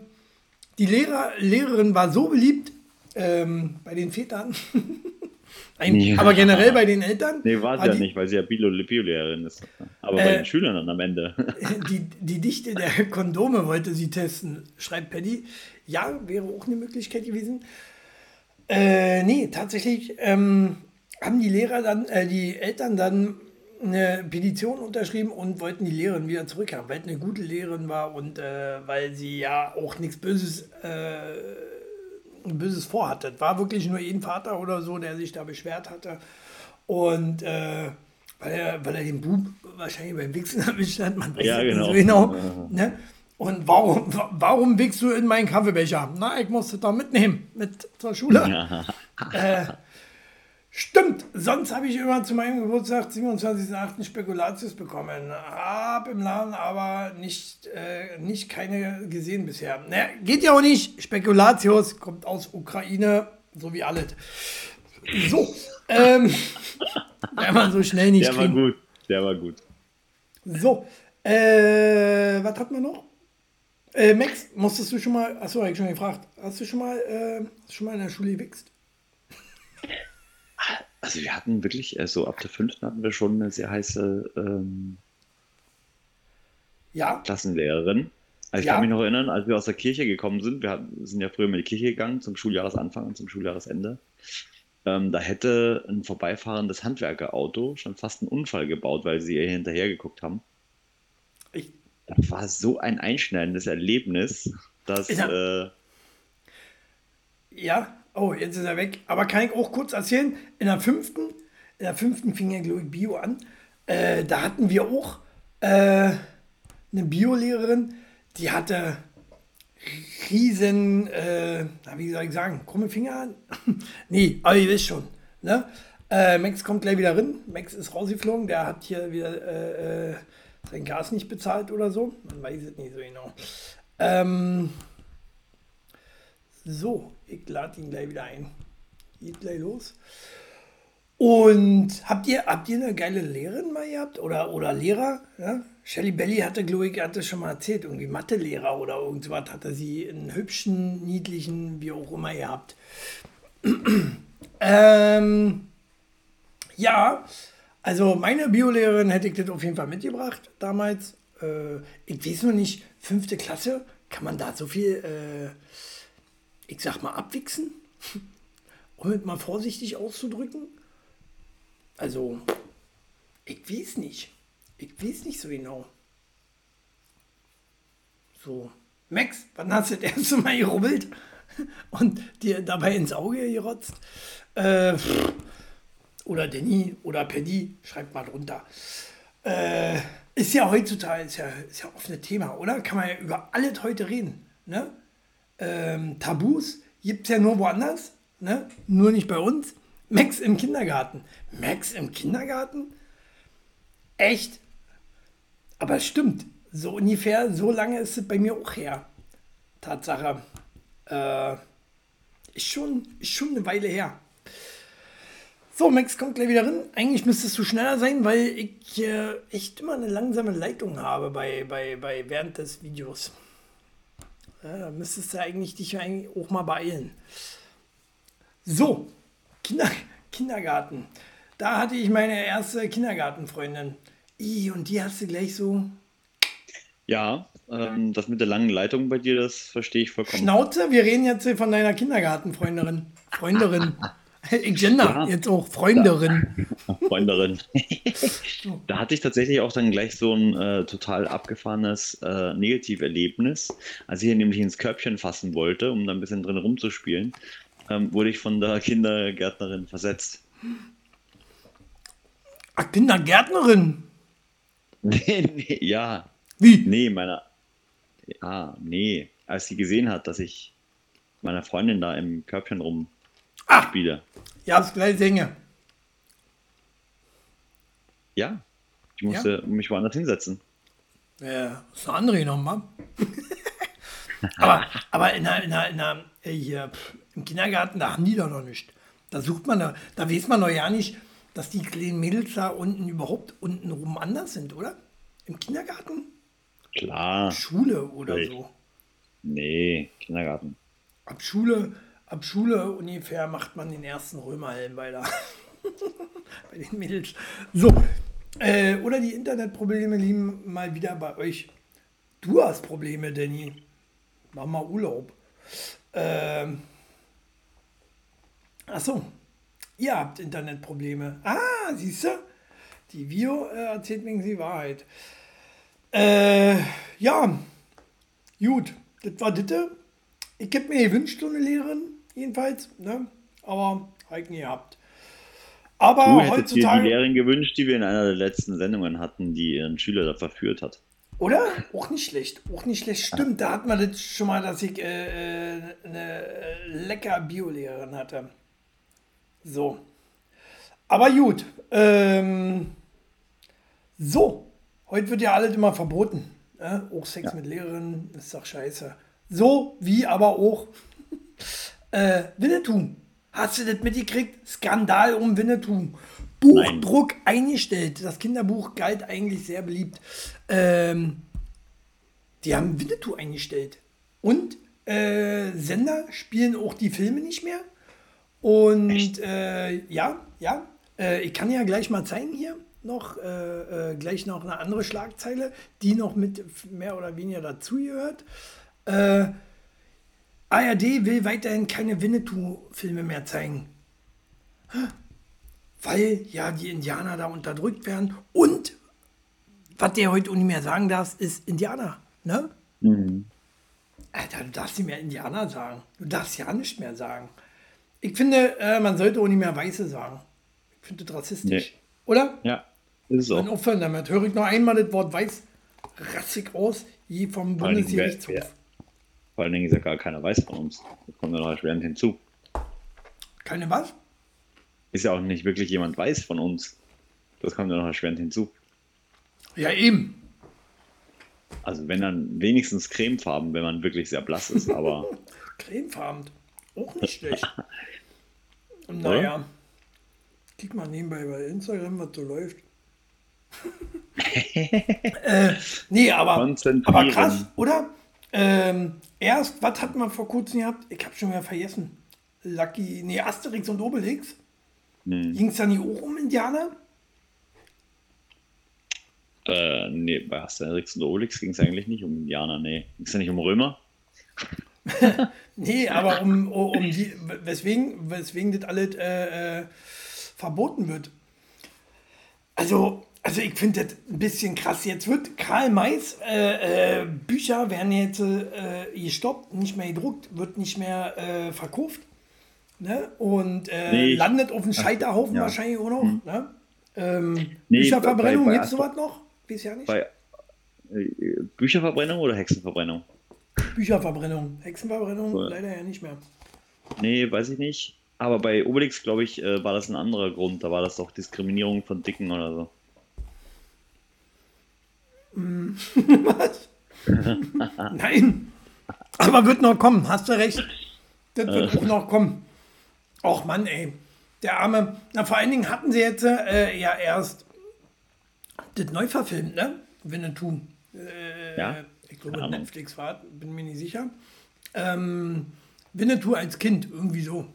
die Lehrer, Lehrerin war so beliebt ähm, bei den Vätern, Nein, Ja. aber generell bei den Eltern. Nee, war sie war ja die, nicht, weil sie ja Bio- Biolehrerin ist. Aber Äh, bei den Schülern dann am Ende. Die, die Dichte der Kondome wollte sie testen, schreibt Paddy. Ja, wäre auch eine Möglichkeit gewesen. Äh, nee, tatsächlich ähm, haben die Lehrer dann, äh, die Eltern dann eine Petition unterschrieben und wollten die Lehrerin wieder zurückhaben, weil es eine gute Lehrerin war und äh, weil sie ja auch nichts Böses, äh, Böses vorhatte. Es war wirklich nur ein Vater oder so, der sich da beschwert hatte. Und äh, weil, er, weil er den Bub wahrscheinlich beim Wichsen erwischt hat, man weiß Ja, genau. so genau. Ne? Und warum, wa- warum wichst du in meinen Kaffeebecher? Na, ich musste da mitnehmen, mit zur Schule. ja. Stimmt, sonst habe ich immer zu meinem Geburtstag, 27.08. Spekulatius bekommen. Hab im Laden aber nicht, äh, nicht keine gesehen bisher. Naja, geht ja auch nicht. Spekulatius kommt aus Ukraine, so wie alles. So, ähm, wenn man so schnell nicht Der war kriegen. gut. Der war gut. So, äh, was hat man noch? Äh, Max, musstest du schon mal, achso, hab ich schon gefragt, hast du schon mal, äh, schon mal in der Schule gewichst? Also wir hatten wirklich, äh, so ab der fünften hatten wir schon eine sehr heiße ähm, Ja, Klassenlehrerin. Also ich Ja. kann mich noch erinnern, als wir aus der Kirche gekommen sind, wir hatten, sind ja früher in die Kirche gegangen zum Schuljahresanfang und zum Schuljahresende. Ähm, da hätte ein vorbeifahrendes Handwerkerauto schon fast einen Unfall gebaut, weil sie ihr hinterher geguckt haben. ich, Das war so ein einschneidendes Erlebnis, dass er- äh, ja, oh, jetzt ist er weg. Aber kann ich auch kurz erzählen, in der fünften, in der fünften fing ja, glaube ich, Bio an. Äh, da hatten wir auch äh, eine Biolehrerin, die hatte riesen, äh, wie soll ich sagen, krumme Finger? nee, aber ihr wisst schon. Ne? Äh, Max kommt gleich wieder rein. Max ist rausgeflogen. Der hat hier wieder äh, äh, sein Gas nicht bezahlt oder so. Man weiß es nicht so genau. Ähm, so, ich lade ihn gleich wieder ein. Geht gleich los. Und habt ihr, habt ihr eine geile Lehrerin mal gehabt? Oder, oder Lehrer? Ja? Shelly Belly hatte, glaube ich, hatte schon mal erzählt, irgendwie Mathelehrer oder irgendwas hatte sie einen hübschen, niedlichen, wie auch immer gehabt. ähm, ja, also meine Biolehrerin hätte ich das auf jeden Fall mitgebracht damals. Äh, ich weiß nur nicht, fünfte Klasse, kann man da so viel, äh, ich sag mal, abwichsen? Um es mal vorsichtig auszudrücken. Also, ich weiß nicht. Ich weiß nicht so genau. So, Max, wann hast du das erste Mal gerubbelt und dir dabei ins Auge gerotzt? Äh, oder Danny oder Paddy, schreibt mal drunter. Äh, ist ja heutzutage, ist ja, ist ja offenes Thema, oder? Kann man ja über alles heute reden. Ne? Ähm, Tabus gibt es ja nur woanders, ne? nur nicht bei uns. Max im Kindergarten. Max im Kindergarten? Echt? Aber es stimmt, so ungefähr so lange ist es bei mir auch her. Tatsache. Äh, schon, schon eine Weile her. So, Max kommt gleich wieder rein. Eigentlich müsstest du schneller sein, weil ich äh, echt immer eine langsame Leitung habe bei, bei, bei während des Videos. Da müsstest du eigentlich dich eigentlich auch mal beeilen. So, Kinder, Kindergarten. Da hatte ich meine erste Kindergartenfreundin. I, und die hast du gleich so. Ja, ähm, das mit der langen Leitung bei dir, das verstehe ich vollkommen. Schnauze, wir reden jetzt von deiner Kindergartenfreundin. Freundin. Ich gender ja. jetzt auch Freunderin. Freunderin. da hatte ich tatsächlich auch dann gleich so ein äh, total abgefahrenes äh, Negativerlebnis. Als ich hier nämlich ins Körbchen fassen wollte, um da ein bisschen drin rumzuspielen, ähm, wurde ich von der Kindergärtnerin versetzt. Ach, Kindergärtnerin? Nee, nee, ja. Wie? Nee, meiner. Ja, nee. Als sie gesehen hat, dass ich meiner Freundin da im Körbchen rum ah, spiele. Ja, das gleich Dinge. Ja. Ich musste ja. mich woanders hinsetzen. Ja, das ist eine andere nochmal. aber aber in der, in der, in der, äh, hier, im Kindergarten, da haben die doch noch nicht. Da sucht man, da, da weiß man doch ja nicht, dass die kleinen Mädels da unten überhaupt unten rum anders sind, oder? Im Kindergarten? Klar. Schule oder Richtig. so. Nee, Kindergarten. Ab Schule, ab Schule ungefähr macht man den ersten Römerhelm bei, bei den Mädels. So. Äh, oder die Internetprobleme liegen mal wieder bei euch. Du hast Probleme, Danny. Mach mal Urlaub. Ähm. Achso. Ihr habt Internetprobleme. Ah, siehst du? Die Vio äh, erzählt mir die Wahrheit. Äh, ja, gut, das war das. Ich hätte mir gewünscht, so eine Lehrerin, jedenfalls, ne? aber halt nie gehabt. Aber du hättest heutzutage. dir die Lehrerin gewünscht, die wir in einer der letzten Sendungen hatten, die ihren Schüler da verführt hat. Oder? Auch nicht schlecht. Auch nicht schlecht. Stimmt, da hat man das schon mal, dass ich äh, äh eine lecker Biolehrerin hatte. So. Aber gut. Ähm, so. Heute wird ja alles immer verboten. Ja? Auch Sex ja. mit Lehrerinnen ist doch scheiße. So wie aber auch äh, Winnetou. Hast du das mitgekriegt? Skandal um Winnetou. Buchdruck Nein. eingestellt. Das Kinderbuch galt eigentlich sehr beliebt. Ähm, die haben Winnetou eingestellt. Und äh, Sender spielen auch die Filme nicht mehr. Und äh, ja, ja. Äh, ich kann ja gleich mal zeigen hier noch, äh, äh, gleich noch eine andere Schlagzeile, die noch mit mehr oder weniger dazugehört. Äh, ARD will weiterhin keine Winnetou-Filme mehr zeigen. Weil ja die Indianer da unterdrückt werden. Und, was der heute nicht mehr sagen darf, ist Indianer. Ne? Mhm. Alter, du darfst nicht mehr Indianer sagen. Du darfst ja nicht mehr sagen. Ich finde, äh, man sollte auch nicht mehr Weiße sagen. Ich finde das rassistisch. Nee. Oder? Ja. Ist auch. Dann aufhören damit. Höre ich noch einmal das Wort weiß rassig aus, je vom Bundesgerichtshof. Vor allen Dingen ist ja gar keiner weiß von uns. Da kommt ja noch erschwerend hinzu. Keine was? Ist ja auch nicht wirklich jemand weiß von uns. Das kommt ja noch erschwerend hinzu. Ja, eben. Also wenn dann wenigstens cremefarben, wenn man wirklich sehr blass ist, aber. cremefarben. Auch nicht schlecht. naja. Kick mal nebenbei bei Instagram, was so läuft. äh, nee, aber, aber krass, oder? Ähm, erst, was hat man vor kurzem gehabt? Ich habe schon wieder vergessen. Lucky, nee, Asterix und Obelix. Hm. Ging es da nicht auch um Indianer? Äh, nee, bei Asterix und Obelix ging es eigentlich nicht um Indianer, nee. Ging es ja nicht um Römer? nee, aber um, um die, weswegen, weswegen das alles äh, äh, verboten wird. Also, also ich finde das ein bisschen krass. Jetzt wird Karl Mays äh, äh, Bücher werden jetzt äh, gestoppt, nicht mehr gedruckt, wird nicht mehr äh, verkauft. Ne? Und äh, nee, landet auf dem Scheiterhaufen ja. wahrscheinlich auch noch. Hm. Ne? Ähm, nee, Bücherverbrennung, gibt es sowas noch? Weiß ja nicht. Bei äh, Bücherverbrennung oder Hexenverbrennung? Bücherverbrennung. Hexenverbrennung So. leider ja nicht mehr. Nee, weiß ich nicht. Aber bei Obelix, glaube ich, äh, war das ein anderer Grund. Da war das doch Diskriminierung von Dicken oder so. Was? Nein. Aber wird noch kommen, hast du recht. Das wird auch noch kommen. Och Mann, ey. Der arme. Na, vor allen Dingen hatten sie jetzt äh, ja erst das neu verfilmt, ne? Winnetou. Äh, Ja? Ich glaube, Ahnung. Netflix war, bin mir nicht sicher. Ähm, Winnetou als Kind, irgendwie so.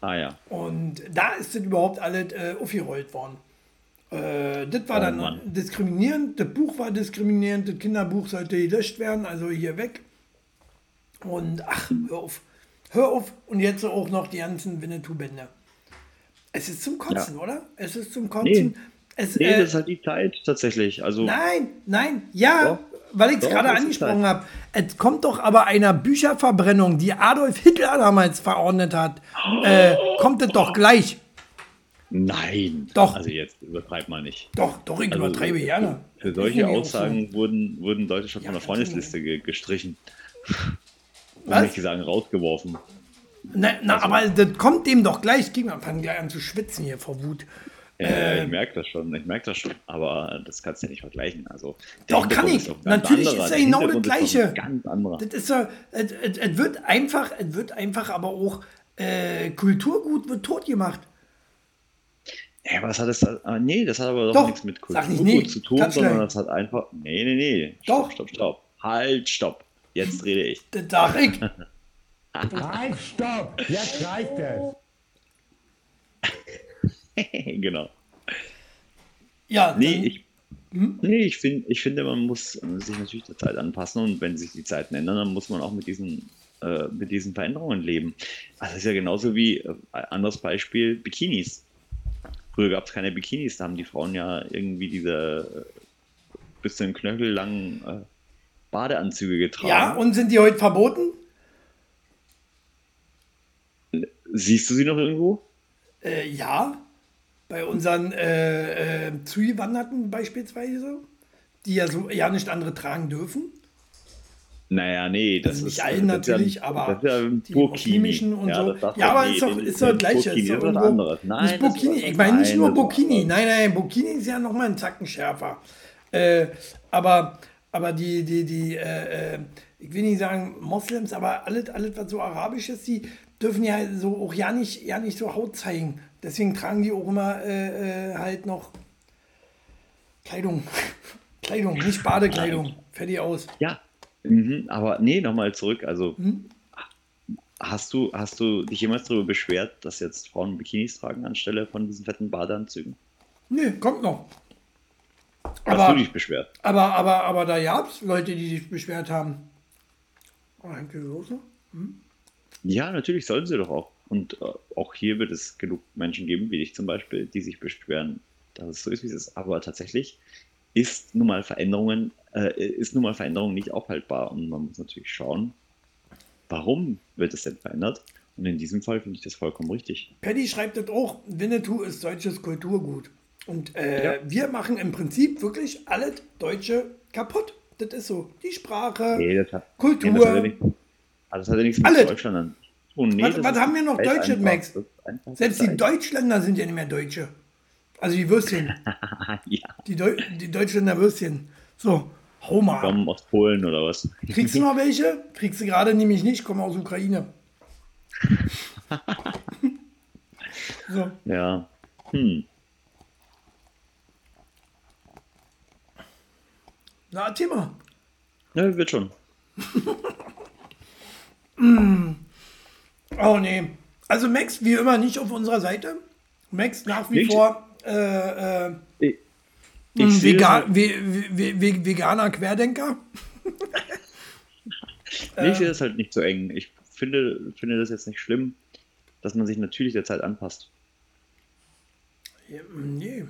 Ah ja. Und da ist das überhaupt alles äh, aufgerollt worden. Äh, das war Oh dann Mann. diskriminierend, das Buch war diskriminierend, das Kinderbuch sollte gelöscht werden, also hier weg. Und ach, hör auf. Hör auf. Und jetzt auch noch die ganzen Winnetou-Bände. Es ist zum Kotzen, oder? Es ist zum Kotzen. Nee. Es, Nee, äh, das ist halt die Zeit tatsächlich. Also, Nein, nein, ja, Doch. weil ich es gerade angesprochen habe. Es kommt doch aber einer Bücherverbrennung, die Adolf Hitler damals verordnet hat, äh, kommt es doch gleich. Nein. Doch. Also jetzt übertreib mal nicht. Doch, doch, ich Also, übertreibe gerne. Für solche Aussagen wurden, wurden Leute schon von der Ja, Freundesliste ge gestrichen. Um Was? nicht zu sagen, rausgeworfen. So. Na, na Also- aber das kommt dem doch gleich. Mal, fangen gleich an zu schwitzen hier vor Wut. Äh, ich merke das schon, ich merke das schon. Aber das kannst du ja nicht vergleichen. Also, Doch, kann ich. ist Natürlich anderer. ist Der genau das Gleiche. Ganz anderer. Das ist so, es, es, es wird einfach, es wird einfach aber auch äh, Kulturgut wird tot gemacht. Ja, das hat es, ah, nee, das hat aber doch, Doch, nichts mit Kulturgut nee, zu tun, sondern das hat einfach, nee, nee, nee, Doch. stopp, stopp, stopp, halt, stopp, jetzt rede ich. Das ich. Halt, stopp! Jetzt reicht es! genau. Ja, Nee, dann- ich, nee, ich, find, ich finde, man muss sich natürlich der Zeit anpassen und wenn sich die Zeiten ändern, dann muss man auch mit diesen, äh, mit diesen Veränderungen leben. Also das ist ja genauso wie, äh, anderes Beispiel, Bikinis. Früher gab es keine Bikinis, da haben die Frauen ja irgendwie diese äh, bis zu den Knöchel langen äh, Badeanzüge getragen. ja, und sind die heute verboten? Siehst du sie noch irgendwo? Äh, ja, bei unseren äh, äh, Zugewanderten beispielsweise, die ja so ja nicht andere tragen dürfen. Naja, nee, das Also nicht ist allen das ist ja- natürlich, aber das ja die Burkini. und so. das darf Ja, aber nee, ist doch, ist doch Gleiche. Burkini ist doch irgendwo- anderes. Nein, nicht Burkini, ich meine nicht nur Burkini. Nein, nein, Burkini ist ja nochmal ein Zacken schärfer. Äh, aber, aber die, die, die, äh, äh, ich will nicht sagen Moslems, aber alles, alles, was so arabisch ist, die dürfen ja so auch ja nicht, ja nicht so Haut zeigen. Deswegen tragen die auch immer äh, äh, halt noch Kleidung. Kleidung, nicht Badekleidung. Fertig aus. Ja, mhm, aber nee, nochmal zurück. Also, Hm? hast, du, hast du dich jemals darüber beschwert, dass jetzt Frauen Bikinis tragen anstelle von diesen fetten Badeanzügen? Nee, kommt noch. Hast Aber- du dich beschwert? Aber, aber, aber da gab es Leute, die sich beschwert haben. Oh, Soße? Ja, natürlich sollen sie doch auch. Und äh, auch hier wird es genug Menschen geben, wie ich zum Beispiel, die sich beschweren, dass es so ist, wie es ist. Aber tatsächlich ist nun mal Veränderungen, äh, ist nun mal Veränderung nicht aufhaltbar. Und man muss natürlich schauen, warum wird es denn verändert? Und in diesem Fall finde ich das vollkommen richtig. Paddy schreibt das auch, Winnetou ist deutsches Kulturgut. Und äh, Ja. wir machen im Prinzip wirklich alles Deutsche kaputt. Das ist so. Die Sprache. Nee, das hat, Kultur. Nee, das hat ja nichts, ah, das hat ja nichts mit Alles. Deutschland an. Oh, nee, Was- was haben wir noch Deutsche, Max? Selbst die. Deutschländer sind ja nicht mehr Deutsche. Also die Würstchen. ja, Die, Deu die Deutschländer Würstchen. So, hau mal. kommen aus Polen oder was? Kriegst du noch welche? Kriegst du gerade nämlich nicht, komme aus Ukraine. so. Ja. Hm. Na, Thema. Ja, wird schon. Oh nee. Also Max, wie immer, nicht auf unserer Seite. Max nach wie Nicht? vor äh, äh, Ich, ich sehe Vega das, Ve Ve Ve veganer Querdenker. nee, ich sehe das halt nicht so eng. Ich finde, finde das jetzt nicht schlimm, dass man sich natürlich der Zeit anpasst. Ja, nee.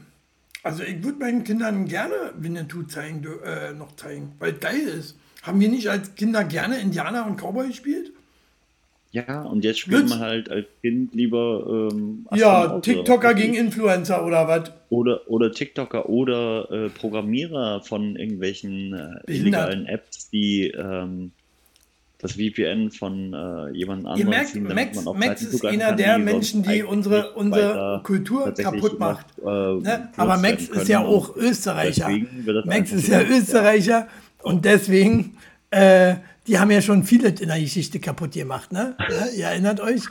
Also ich würde meinen Kindern gerne Winnetou zeigen, äh, noch zeigen, weil geil ist. Haben wir nicht als Kinder gerne Indianer und Cowboy gespielt? Ja, und jetzt spielt man halt als Kind lieber ähm, Ja, TikToker gegen. Influencer oder was? Oder, oder TikToker oder äh, Programmierer von irgendwelchen äh, illegalen Apps, die ähm, das VPN von äh, jemand Ihr anderem merkt, ziehen, Max, Max ist einer kann, der Menschen, die unsere, unsere Kultur kaputt noch, macht. äh, Ne? Aber Max ist ja auch Österreicher. Max ist ja Österreicher und deswegen, äh, die haben ja schon vieles in der Geschichte kaputt gemacht. Ne? Ja, ihr erinnert euch?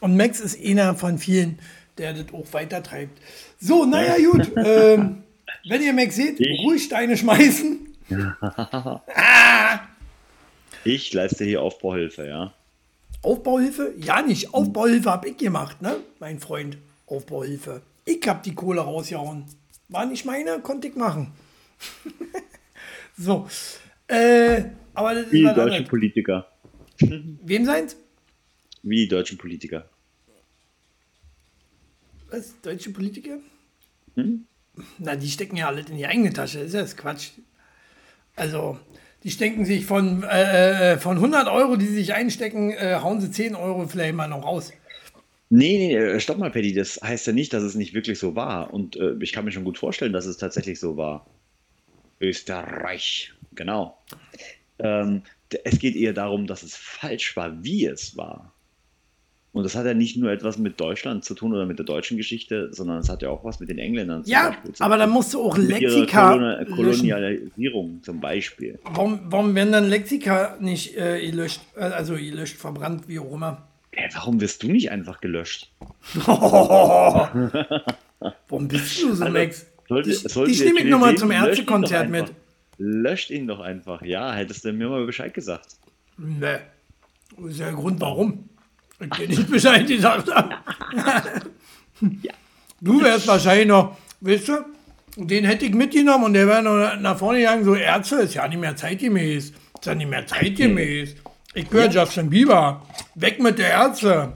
Und Max ist einer von vielen, der das auch weitertreibt. So, naja, gut. ähm, wenn ihr Max seht, Ich- ruhig Steine schmeißen. Ich leiste hier Aufbauhilfe, ja. Aufbauhilfe? Ja, nicht. Aufbauhilfe habe ich gemacht, ne? Mein Freund. Aufbauhilfe. Ich habe die Kohle rausgehauen. War nicht meine, konnte ich machen. so. Äh, aber das ist Wie die was deutschen anderes. Politiker. Wem seins? Wie die deutschen Politiker. Was? Deutsche Politiker? Hm? Na, die stecken ja alle in die eigene Tasche. Ist ja das Quatsch. Also, die stecken sich von, äh, äh, von 100 Euro, die sie sich einstecken, äh, hauen sie 10 Euro vielleicht mal noch raus. Nee, nee, äh, stopp mal, Paddy. Das heißt ja nicht, dass es nicht wirklich so war. Und äh, ich kann mir schon gut vorstellen, dass es tatsächlich so war. Österreich, genau. Ähm, es geht eher darum, dass es falsch war, wie es war. Und das hat ja nicht nur etwas mit Deutschland zu tun oder mit der deutschen Geschichte, sondern es hat ja auch was mit den Engländern zum Ja, Beispiel zu aber tun. dann musst du auch Mit Lexika Koloni- löschen. Kolonialisierung zum Beispiel. Warum, warum werden dann Lexika nicht äh, gelöscht, äh, also gelöscht, verbrannt, wie auch immer? Hä, warum wirst du nicht einfach gelöscht? Warum bist du so, Also, Max? Sollte, dich sollte dich nehme ich nochmal zum Ärztekonzert mit. Löscht ihn doch einfach. Ja, hättest du mir mal Bescheid gesagt. Ne. Das ist ja der Grund, warum. Ich dir nicht Bescheid gesagt habe. Du wärst wahrscheinlich noch, weißt du, den hätte ich mitgenommen und der wäre noch nach vorne gegangen, so Ärzte, ist ja nicht mehr zeitgemäß. Ist ja nicht mehr zeitgemäß. Ich höre Justin Bieber. Weg mit der Ärzte.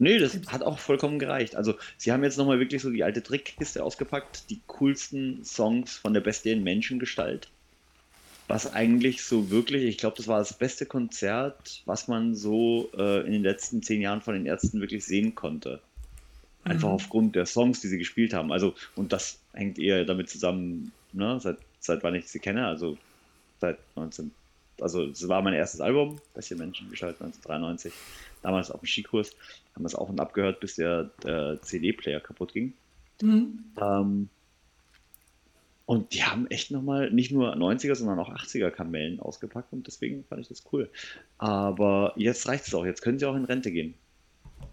Nee, das hat auch vollkommen gereicht. Also, sie haben jetzt nochmal wirklich so die alte Trickkiste ausgepackt, die coolsten Songs von der bestialen Menschengestalt. Was eigentlich so wirklich, ich glaube, das war das beste Konzert, was man so äh, in den letzten zehn Jahren von den Ärzten wirklich sehen konnte. Einfach aufgrund der Songs, die sie gespielt haben. Also, und das hängt eher damit zusammen, ne, seit, seit wann ich sie kenne, also seit 19, also es war mein erstes Album, Beste Menschengestalt 1993, damals auf dem Skikurs, haben das auf und ab gehört, bis der, der CD-Player kaputt ging. Ähm, und die haben echt nochmal nicht nur 90er, sondern auch 80er Kamellen ausgepackt und deswegen fand ich das cool. Aber jetzt reicht es auch, jetzt können sie auch in Rente gehen.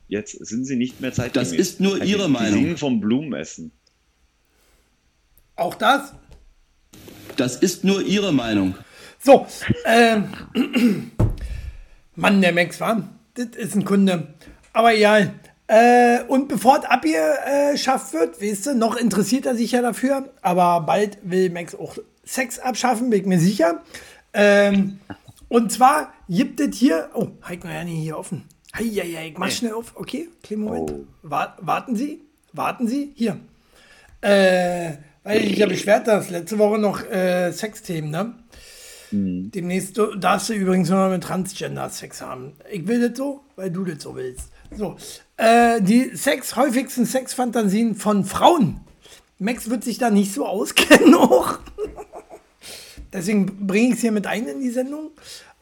Jetzt sind sie nicht mehr zeitgemäß. Das ist nur Die- Ihre die Meinung. singen vom Blumenessen. Auch das? Das ist nur Ihre Meinung. So, ähm, Mann, der Max war. Das ist ein Kunde. Aber egal. Äh, und bevor es abgeschafft wird, weißt du, noch interessiert er sich ja dafür, aber bald will Max auch Sex abschaffen, bin ich mir sicher. Ähm, und zwar gibt es hier, oh, halt noch ja nicht hier offen. Hei, hei, hei, ich mach schnell auf, okay, kleinen Moment. Oh. Wa warten Sie, warten Sie, hier. Äh, weil ich ja beschwert, dass letzte Woche noch äh, Sexthemen, ne? Demnächst du- darfst du übrigens nur noch mit Transgender Sex haben. Ich will das so, weil du das so willst. So, äh, die Sex, häufigsten Sexfantasien von Frauen. Max wird sich da nicht so auskennen auch. Deswegen bringe ich es hier mit ein in die Sendung,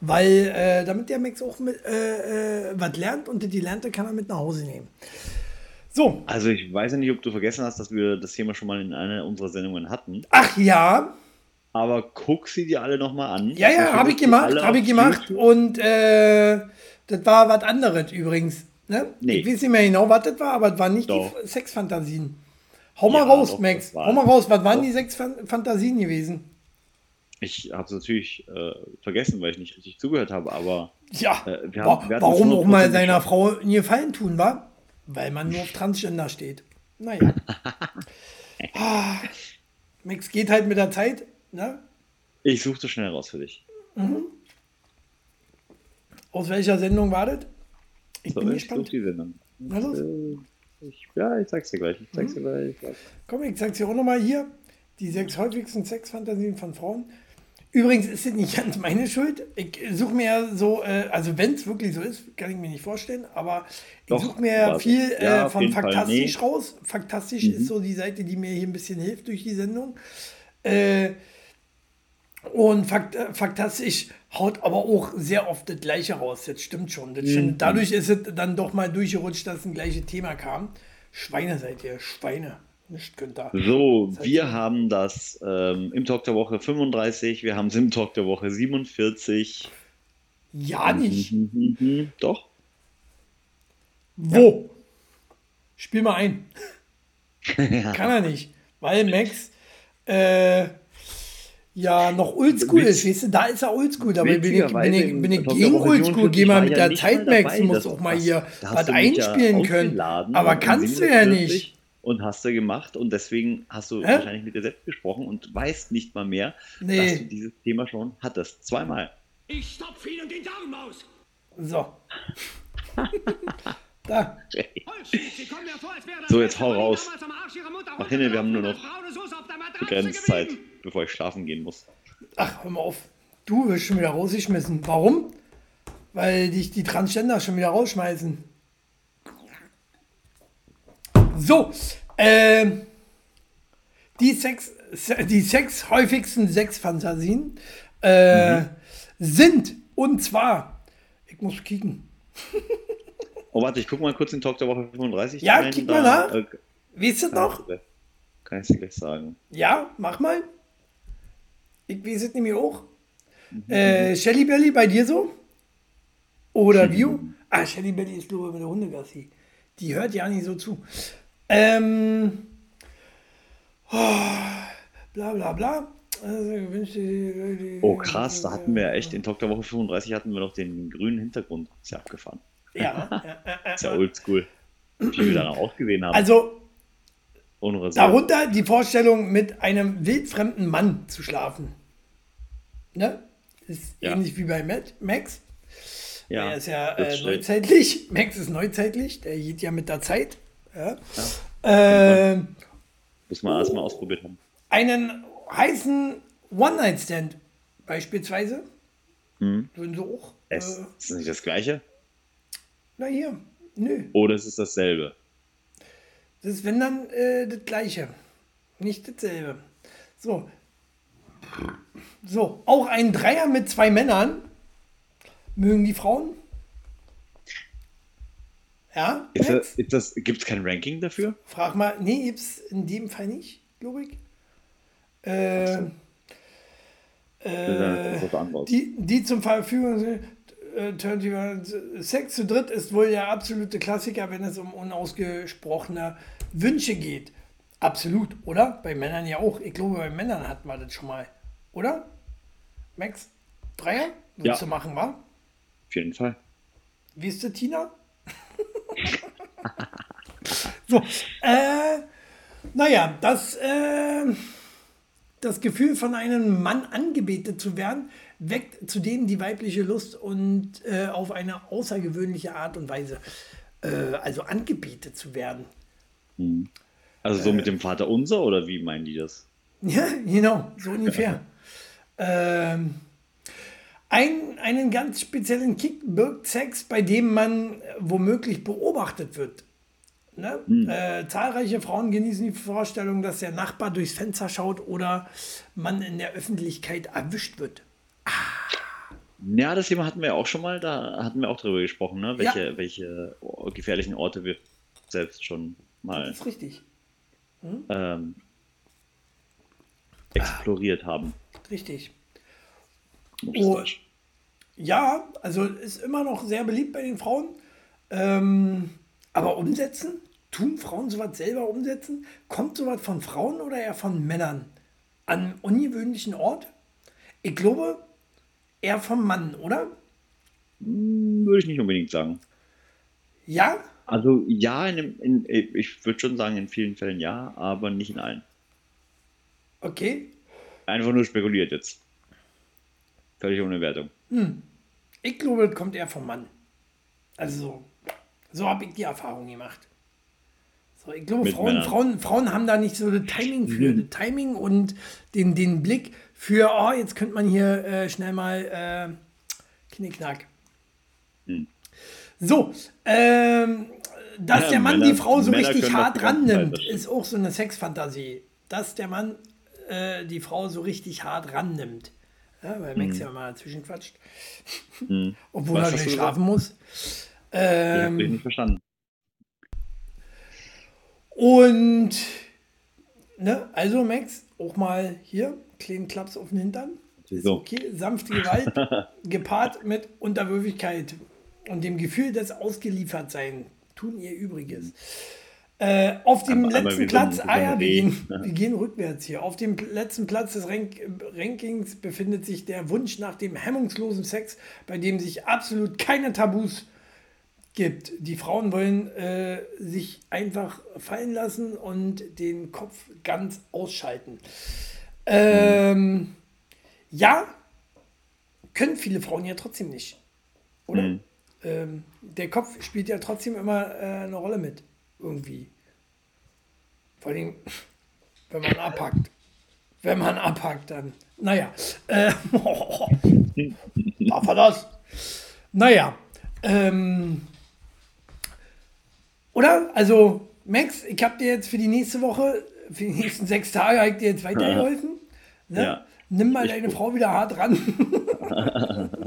weil äh, damit der Max auch mit, äh, äh, was lernt und die Lernte kann er mit nach Hause nehmen. So, Also ich weiß ja nicht, ob du vergessen hast, dass wir das Thema schon mal in einer unserer Sendungen hatten. ach ja, Aber guck sie dir alle nochmal an. Ja, ja, habe ich gemacht, habe ich gemacht. YouTube. Und äh, das war was anderes übrigens. Ne? Nee. Ich weiß nicht mehr genau, was das war, aber es waren nicht Doch. die Sexfantasien. Hau mal Ja, raus, doch, Max. das Hau mal raus, was waren doch. die Sexfantasien gewesen? Ich habe es natürlich äh, vergessen, weil ich nicht richtig zugehört habe, aber Ja, Äh, wir haben- wir warum auch mal 100% seiner. Frau einen Gefallen tun, war? Weil man nur auf Transgender steht. Naja. ah, Max geht halt mit der Zeit. Ne? ich suche das schnell raus für dich. Aus welcher Sendung war das? Ich So, bin ich gespannt. die Sendung. Na los. Ich, ja, ich sag's dir gleich. Ich sag's dir gleich. Komm, ich sag's dir auch nochmal hier. Die sechs häufigsten Sexfantasien von Frauen. Übrigens ist es nicht ganz meine Schuld. Ich suche mir ja so, äh, also wenn es wirklich so ist, kann ich mir nicht vorstellen, aber ich Doch, suche mir ja aber- viel ja, äh, auf von Faktastisch nee. raus. Faktastisch Mhm. ist so die Seite, die mir hier ein bisschen hilft durch die Sendung. Äh, und Fakt, äh, Faktastisch haut aber auch sehr oft das Gleiche raus. Das stimmt schon. Das Mhm. stimmt. Dadurch ist es dann doch mal durchgerutscht, dass ein gleiches Thema kam. Schweine seid ihr, Schweine. Nicht ihr. So, Seid wir ihr- haben das ähm, im Talk der Woche 35, wir haben es im Talk der Woche 47. Ja nicht. Mhm, mhm, Doch. Wo? Spiel mal ein. Kann er nicht. Weil Max äh, ja noch oldschool ist, weißt du, da ist er oldschool. Dabei bin ich, bin ich, bin ich gegen oldschool. Geh mal 47 mit der ja nicht Zeit, mal Max. dabei. Du musst Das- auch mal hier was mich ja einspielen können. Aber kannst du ja 47 nicht. Und hast du gemacht und deswegen hast du Hä? wahrscheinlich mit dir selbst gesprochen und weißt nicht mal mehr, Nee. dass du dieses Thema schon hattest. Zweimal. Ich stopf Ihnen den Darm aus! So. da. So, jetzt hau raus. Mach hin, wir haben nur noch Begrenzt Zeit, geblieben. Bevor ich schlafen gehen muss. Ach, hör mal auf. Du wirst schon wieder rausgeschmissen. Warum? Weil dich die Transgender schon wieder rausschmeißen. So, ähm, die Sex, die sechs häufigsten Sexfantasien äh, sind, und zwar, ich muss kicken. Oh, warte, ich guck mal kurz in Talk der Woche 35. Ja, rein, kick da, mal nach. äh, Weißt du kann noch? Kann ich dir gleich sagen. Ja, mach mal. Ich weiß es nämlich auch. Äh, Shelly Belly, bei dir so? Oder View? Ah, Shelly Belly ist glaube ich mit der Hundegassi. Die hört ja nicht so zu. Ähm, oh, bla bla bla. Also, Oh krass, da hatten wir ja echt, in Talk der Woche 35 hatten wir noch den grünen Hintergrund. Ist ja abgefahren. Ja, ja, ja, Ist ja oldschool. Wie wir dann auch gesehen haben. also Unrasiert. darunter die Vorstellung, mit einem wildfremden Mann zu schlafen. Ne? Ist Ja. ähnlich wie bei Max. ja, Er ist ja das äh, neuzeitlich. Max ist neuzeitlich. Der geht ja mit der Zeit. Ja. Ähm, Muss man erstmal ausprobiert haben. einen heißen One-Night-Stand beispielsweise. Mhm. Würden sie auch. Äh, ist nicht das gleiche? na hier, nö. Oder es ist dasselbe? Das ist, wenn dann, äh, das Gleiche. Nicht dasselbe. So. So, auch ein Dreier mit zwei Männern. Mögen die Frauen? Ja? Gibt es kein Ranking dafür? Frag mal, nee, gibt's in dem Fall nicht, glaube ich. Äh, anderes. die, die zum Verfügung sind, äh, 21, Sex zu dritt ist wohl der absolute Klassiker, wenn es um unausgesprochene Wünsche geht. Absolut, oder? Bei Männern ja auch. Ich glaube, bei Männern hatten wir das schon mal. Oder? Max? Dreier? Ja. du machen, wa? Auf jeden Fall. Wie ist der Tina? so, äh, naja, das, äh, das Gefühl von einem Mann angebetet zu werden, weckt zudem die weibliche Lust und äh, auf eine außergewöhnliche Art und Weise. Äh, also angebetet zu werden. Also Äh. so mit dem Vater unser oder wie meinen die das? Ja, genau, so ungefähr. ähm, ein, einen ganz speziellen Kick birgt Sex, bei dem man äh, womöglich beobachtet wird. Ne? Äh, zahlreiche Frauen genießen die Vorstellung, dass der Nachbar durchs Fenster schaut oder man in der Öffentlichkeit erwischt wird. Ja, das Thema hatten wir auch schon mal, da hatten wir auch drüber gesprochen, ne? Ja. welche, welche gefährlichen Orte wir selbst schon mal Das ist richtig. ähm, exploriert haben. Richtig. Oh. Ja, also ist immer noch sehr beliebt bei den Frauen. Ähm, aber umsetzen? Tun Frauen sowas selber umsetzen? Kommt sowas von Frauen oder eher von Männern? An ungewöhnlichen Ort? Ich glaube, eher vom Mann, oder? Würde ich nicht unbedingt sagen. Ja? Also ja, in, in, ich würde schon sagen, in vielen Fällen ja, aber nicht in allen. Okay. Einfach nur spekuliert jetzt. Völlig ohne Wertung. Ich glaube, das kommt eher vom Mann. Also so, so habe ich die Erfahrung gemacht. So, ich glaube, Mit Frauen, Männern. Frauen, Frauen haben da nicht so das Timing für. Mhm. Das Timing und den, den Blick für, oh, jetzt könnte man hier äh, schnell mal äh, Knickknack. Mhm. So, ähm, dass Ja, der Mann Männer- die Frau so Männer richtig hart rannimmt, ist auch so eine Sexfantasie. Dass der Mann äh, die Frau so richtig hart rannimmt. Ja, weil Max ja mal dazwischen quatscht. Obwohl Mhm. Was er nicht schlafen muss. Ich Ähm, dich nicht verstanden. Und, ne, also Max, auch mal hier, kleinen Klaps auf den Hintern. Ist So. okay, sanfte Gewalt, gepaart mit Unterwürfigkeit und dem Gefühl des Ausgeliefertsein tun ihr Übriges. Äh, auf dem Aber- aber letzten wir Platz, ah ja, wir eh, gehen, wir gehen rückwärts hier. Auf dem letzten Platz des Rank Rankings befindet sich der Wunsch nach dem hemmungslosen Sex, bei dem sich absolut keine Tabus gibt. Die Frauen wollen äh, sich einfach fallen lassen und den Kopf ganz ausschalten. Ähm, ja, können viele Frauen ja trotzdem nicht. Oder? Ähm, der Kopf spielt ja trotzdem immer äh, eine Rolle mit. Irgendwie. Vor allem, wenn man abhackt. Wenn man abhackt, dann. Naja. Äh, darf er das? Naja. Ähm, oder? Also, Max, ich habe dir jetzt für die nächste Woche, für die nächsten sechs Tage, ich dir jetzt weitergeholfen. Ne? Ja. Nimm mal Ist deine. Frau wieder hart ran.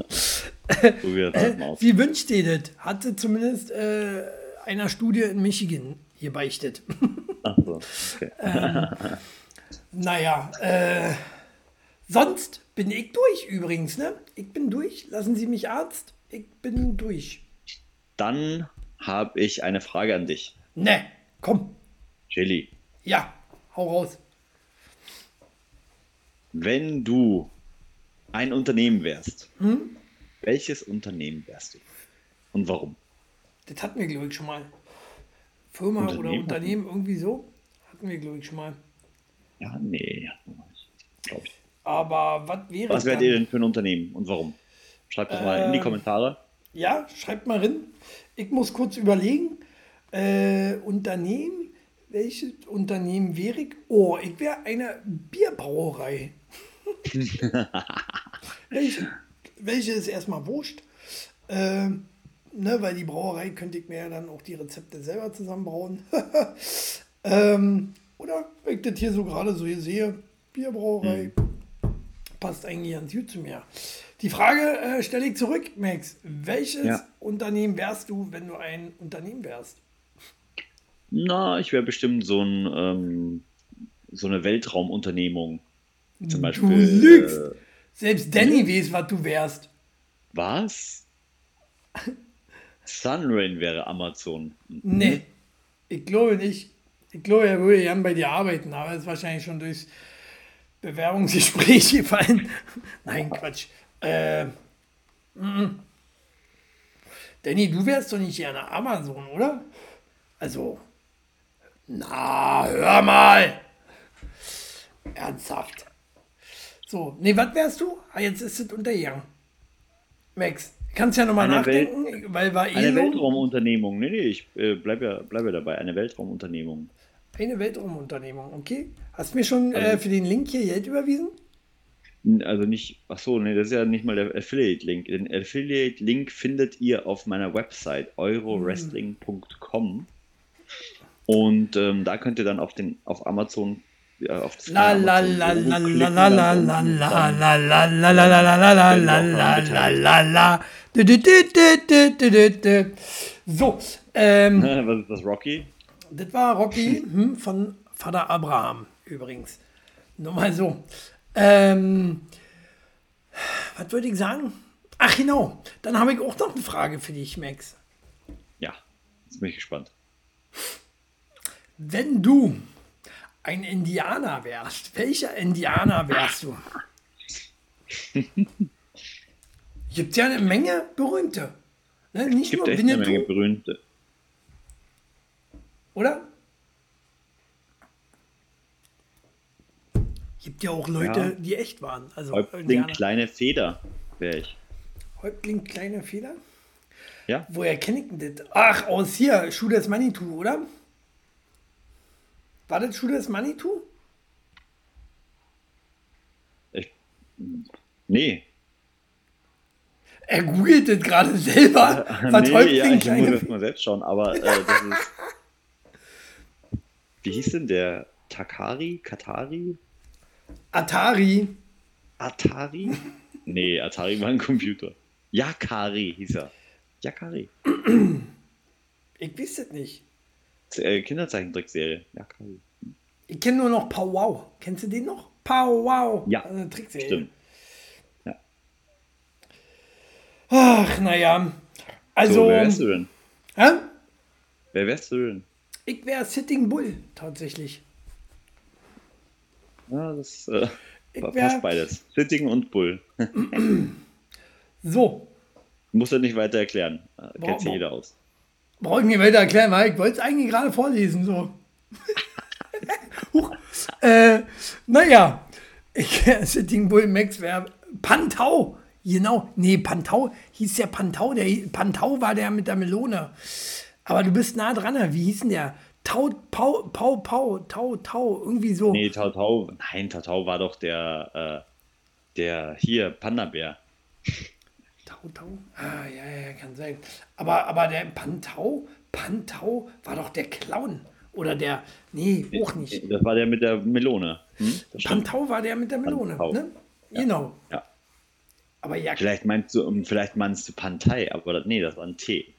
Probier das mal aus. Sie wünscht dir das. Hatte zumindest äh, einer Studie in Michigan hier beichtet. Ach so, okay. naja, äh, sonst bin ich durch übrigens, ne? Ich bin durch. Lassen Sie mich Arzt. Ich bin durch. Dann habe ich eine Frage an dich. Ne, komm. Jelly, Ja, hau raus. wenn du ein Unternehmen wärst, Hm? Welches Unternehmen wärst du? Und warum? Das hatten wir, glaube ich, schon mal. Firma oder Unternehmen? Unternehmen, irgendwie so. Hatten wir, glaube ich, schon mal. Ja, nee, glaube ich. Aber was wäre Was wärt ihr denn für ein Unternehmen und warum? Schreibt das mal in die Ähm, Kommentare. Ja, schreibt mal rein. Ich muss kurz überlegen. Äh, Unternehmen, welches Unternehmen wäre ich? Oh, ich wäre eine Bierbrauerei. welche, welche ist erstmal wurscht. Ähm, ne, weil die Brauerei könnte ich mir ja dann auch die Rezepte selber zusammenbrauen. ähm, oder wenn ich das hier so gerade so hier sehe, Bierbrauerei passt eigentlich ganz gut zu mir. Die Frage äh, stelle ich zurück, Max. Welches Ja. Unternehmen wärst du, wenn du ein Unternehmen wärst? Na, ich wäre bestimmt so ein ähm, so eine Weltraumunternehmung. Zum Beispiel. Du lügst. Äh, Selbst Danny weiß, was du wärst. was? Sunrain wäre Amazon. Nee, ich glaube nicht. Ich glaube, er würde gern bei dir arbeiten, aber ist wahrscheinlich schon durchs Bewerbungsgespräch gefallen. Nein, Quatsch. Äh, mm. Danny, du wärst doch nicht gerne Amazon, oder? Also, na, hör mal. Ernsthaft. So, nee, was wärst du? Ah, jetzt ist es untergegangen. Max, kannst ja nochmal Eine Welt- nachdenken, weil war eh Eine Weltraumunternehmung. Nee, nee, ich äh, bleibe ja, bleib ja dabei. Eine Weltraumunternehmung. Eine Weltraumunternehmung, okay. Hast du mir schon Also äh, für den Link hier Geld überwiesen? Also nicht, ach so, nee, das ist ja nicht mal der Affiliate-Link. Den Affiliate-Link findet ihr auf meiner Website eurowrestling.com und ähm, da könnt ihr dann auf den auf Amazon auf das La la la la la la la la la la la la la la la. So, ähm, Was ist das, Rocky? das war Rocky hm, von Vater Abraham übrigens. Nur mal so. Ähm, was würde ich sagen? Ach genau, dann habe ich auch noch eine Frage für dich, Max. Ja, jetzt bin ich gespannt. Wenn du ein Indianer wärst, welcher Indianer wärst du? Gibt ja eine Menge berühmte. Ne? Nicht gibt nur echt eine Winnetou, Menge berühmte. oder? Gibt ja auch Leute, Ja. die echt waren. Also Häuptling, Indianer. kleine Feder wäre ich. Häuptling, kleine Fehler. Ja, Woher kenne ich denn das? Ach, aus hier, Schuh des Manitou, oder? War das Schule des Manitou? Ich, nee. Er googelt das gerade selber. Was nee, ja, ich muss das mal selbst schauen, aber äh, das ist. Wie hieß denn der? Takari? Katari? Atari. Atari? Nee, Atari war ein Computer. Yakari hieß er. Yakari. Ich weiß es nicht. Äh, Kinderzeichentrickserie. Yakari. Ich kenne nur noch Pow Wow. Kennst du den noch? Pow Wow. Ja, Also eine Trickserie. Stimmt. Ach, naja. Also, So, wer wärst du denn? hä? Wer wärst du denn? ich wäre Sitting Bull tatsächlich. Ja, das äh, Ich passt wär- beides. Sitting und Bull. So, Muss er nicht weiter erklären. Äh, Kennt sich jeder aus. Brauche ich nicht weiter erklären, weil ich wollte es eigentlich gerade vorlesen. So. Huch. Äh, naja, ich, Sitting Bull Max wäre Pantau. Genau, nee, Pantau hieß ja Pantau. Der, Pantau war der mit der Melone. Aber du bist nah dran. Wie hieß denn der? Tau, Pau, Pau, Pau, Tau, Tau, irgendwie so. Nee, Tau Tau. Nein, Tau Tau war doch der, äh, der hier, Panda-Bär. Tau, Tau? Ah, ja, ja, ja, kann sein. Aber, aber der Pantau, Pantau war doch der Clown. Oder der, nee, auch nicht. Das war der mit der Melone. Hm? Pantau war der mit der Melone, Pantau. ne? Genau. Ja. Aber ja, Vielleicht meinst du, um, vielleicht meinst du Pantei, aber nee, das war ein T.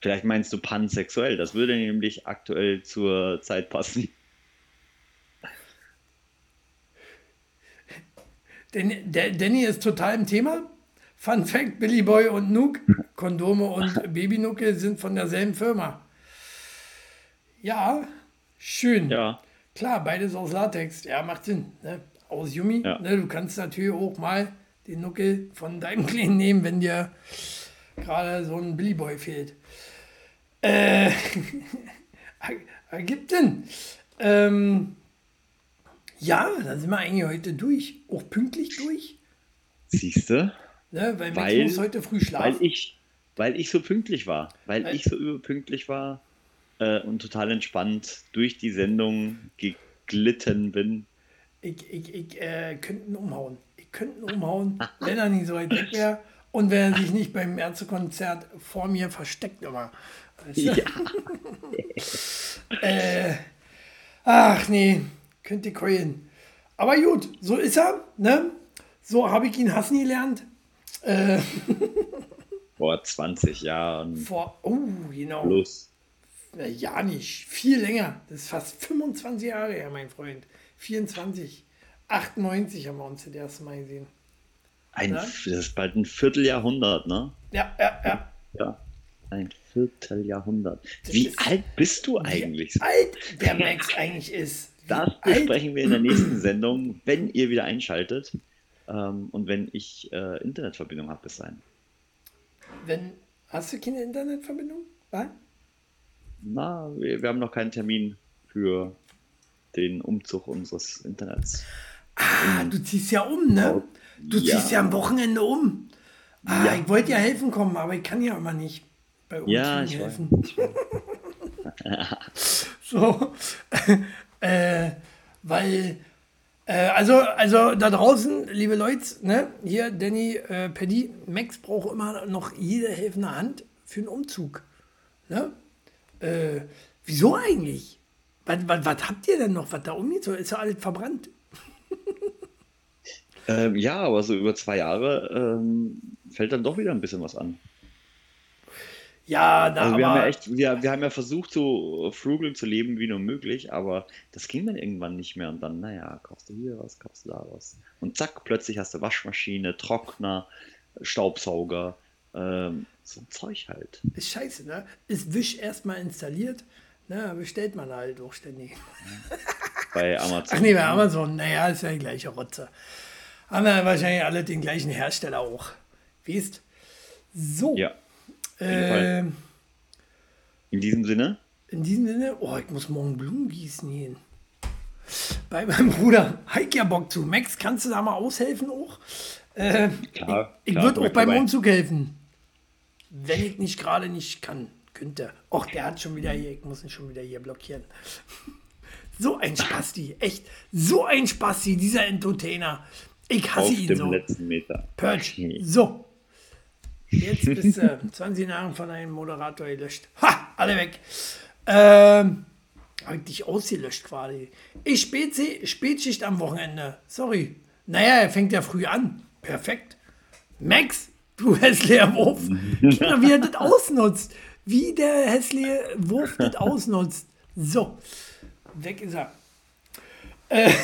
Vielleicht meinst du pansexuell. Das würde nämlich aktuell zur Zeit passen. denn, der, Danny ist total im Thema. Fun Fact: Billy Boy und Nook, Kondome und Babynucke sind von derselben Firma. Ja, schön. Ja. Klar, beides aus Latex. Ja, macht Sinn. Ne? Aus Yumi. Ja. Ne? Du kannst natürlich auch mal den Nuckel von deinem Kleinen nehmen, wenn dir gerade so ein Billy Boy fehlt. Äh, ergibt Sinn. Ähm, ja, dann sind wir eigentlich heute durch. Auch pünktlich durch. Siehst du? Ne? Weil, Max Weil- muss heute früh Weil schlafen. ich, weil ich so pünktlich war. Weil Weil- ich so überpünktlich war äh, und total entspannt durch die Sendung geglitten bin. Ich, ich, ich äh, könnte ihn umhauen. Ich könnte ihn umhauen, wenn er nicht so weit weg wäre und wenn er sich nicht beim Ärztekonzert vor mir versteckt immer. Weißt du? äh, ach nee, könnte ich heulen. Aber gut, so ist er. Ne? So habe ich ihn hassen gelernt. Vor 20 Jahren Vor, oh, genau. plus. Ja, nicht. Viel länger. Das ist fast 25 Jahre her, mein Freund. 24. 98 haben wir uns das erste Mal gesehen. Ein, Ja. Das ist bald ein Vierteljahrhundert, ne? Ja, ja, ja. Ja. Ein Vierteljahrhundert. Das Wie alt bist du eigentlich? Wie alt der Max eigentlich ist. Wie Das alt- besprechen wir in der nächsten Sendung, wenn ihr wieder einschaltet ähm, und wenn ich äh, Internetverbindung habe bis dahin. Wenn, hast du keine Internetverbindung? Was? Na, wir, wir haben noch keinen Termin für den Umzug unseres Internets. Ah, du ziehst ja um, ne? Du Ja. ziehst ja am Wochenende um. Ah, Ja. ich wollte ja helfen kommen, aber ich kann ja immer nicht bei Umzügen Ja, ich weiß. helfen. so, äh, weil, also, also da draußen, liebe Leute, ne, hier Danny, äh, Paddy, Max braucht immer noch jede helfende Hand für einen Umzug. Ne? Äh, wieso eigentlich? Was, was, was habt ihr denn noch, was da umgezogen ist? Ist ja alles verbrannt. Ähm, ja, aber so über zwei Jahre ähm, fällt dann doch wieder ein bisschen was an. Ja, da Also wir haben ja aber, echt, wir, wir haben ja versucht, so frugal zu leben wie nur möglich, aber das ging dann irgendwann nicht mehr. Und dann, naja, kaufst du hier was, kaufst du da was. Und zack, plötzlich hast du Waschmaschine, Trockner, Staubsauger, ähm, so ein Zeug halt. ist scheiße, ne? Ist Wisch erstmal installiert, ne? Bestellt man halt auch ständig. Bei Amazon. Ach nee, bei Amazon, naja, ist ja die gleiche Rotze. Haben wir wahrscheinlich alle den gleichen Hersteller auch. Weißt? So. Ja, ähm, in diesem Sinne, in diesem Sinne, oh, ich muss morgen Blumen gießen gehen. Bei meinem Bruder. Heik ja Bock zu. Max, kannst du da mal aushelfen auch? Äh, klar. ich klar, würde auch beim dabei. Umzug helfen. Wenn ich nicht gerade nicht kann, könnte. Och, der hat schon wieder hier, ich muss ihn schon wieder hier blockieren. So ein Spasti, echt. So ein Spasti, dieser Entertainer. Ich Auf hasse ihn dem so. letzten Meter. Perch. So. Jetzt bist du 20 Jahre von einem Moderator gelöscht. Ha, alle weg. Ähm, hab ich dich ausgelöscht quasi. Ich Spezi, Spätschicht am Wochenende. Sorry. Naja, er fängt ja früh an. Perfekt. Max, du hässlicher Wurf. Mal, wie er das ausnutzt. Wie der hässliche Wurf das ausnutzt. So. Weg ist er. Äh.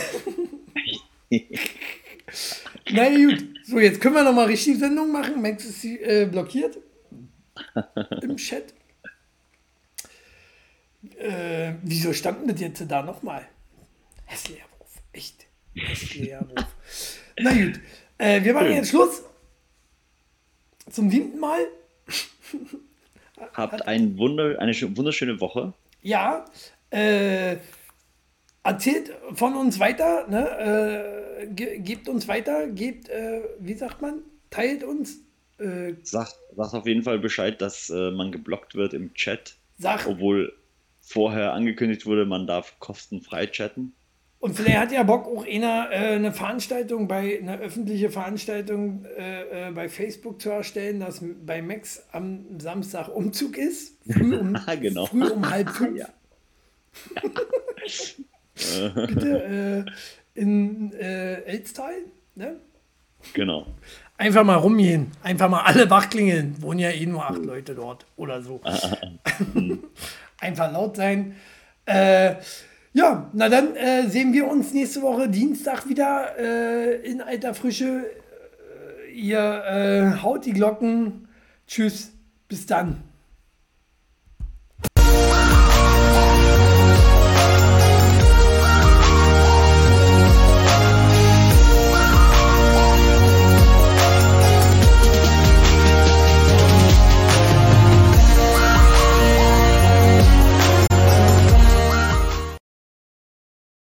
Na gut. So, jetzt können wir nochmal richtig Sendung machen. Max ist äh, blockiert. Im Chat. Äh, wieso stand denn das jetzt da nochmal? Hässlicher Wurf. Echt. Hässlicher Wurf. Na gut. Äh, wir machen jetzt Schluss. Zum siebten Mal. Habt ein Wunder, eine schö- wunderschöne Woche. Ja. Äh, erzählt von uns weiter. Ne? Ge gebt uns weiter. Gebt, äh, wie sagt man? Teilt uns. Äh, Sagt, sagt auf jeden Fall Bescheid, dass äh, man geblockt wird im Chat, Sag. obwohl vorher angekündigt wurde, man darf kostenfrei chatten. Und vielleicht hat ja Bock auch einer äh, eine Veranstaltung bei eine öffentliche Veranstaltung äh, äh, bei Facebook zu erstellen, dass bei Max am Samstag Umzug ist. Früh um, Ah, genau. früh um halb fünf. Bitte äh, in äh, Elstal. Ne? Genau. Einfach mal rumgehen. Einfach mal alle wachklingeln. Wohnen ja eh nur acht Leute dort oder so. Einfach laut sein. Äh, ja, na dann äh, sehen wir uns nächste Woche Dienstag wieder äh, in alter Frische. Äh, ihr äh, haut die Glocken. Tschüss. Bis dann.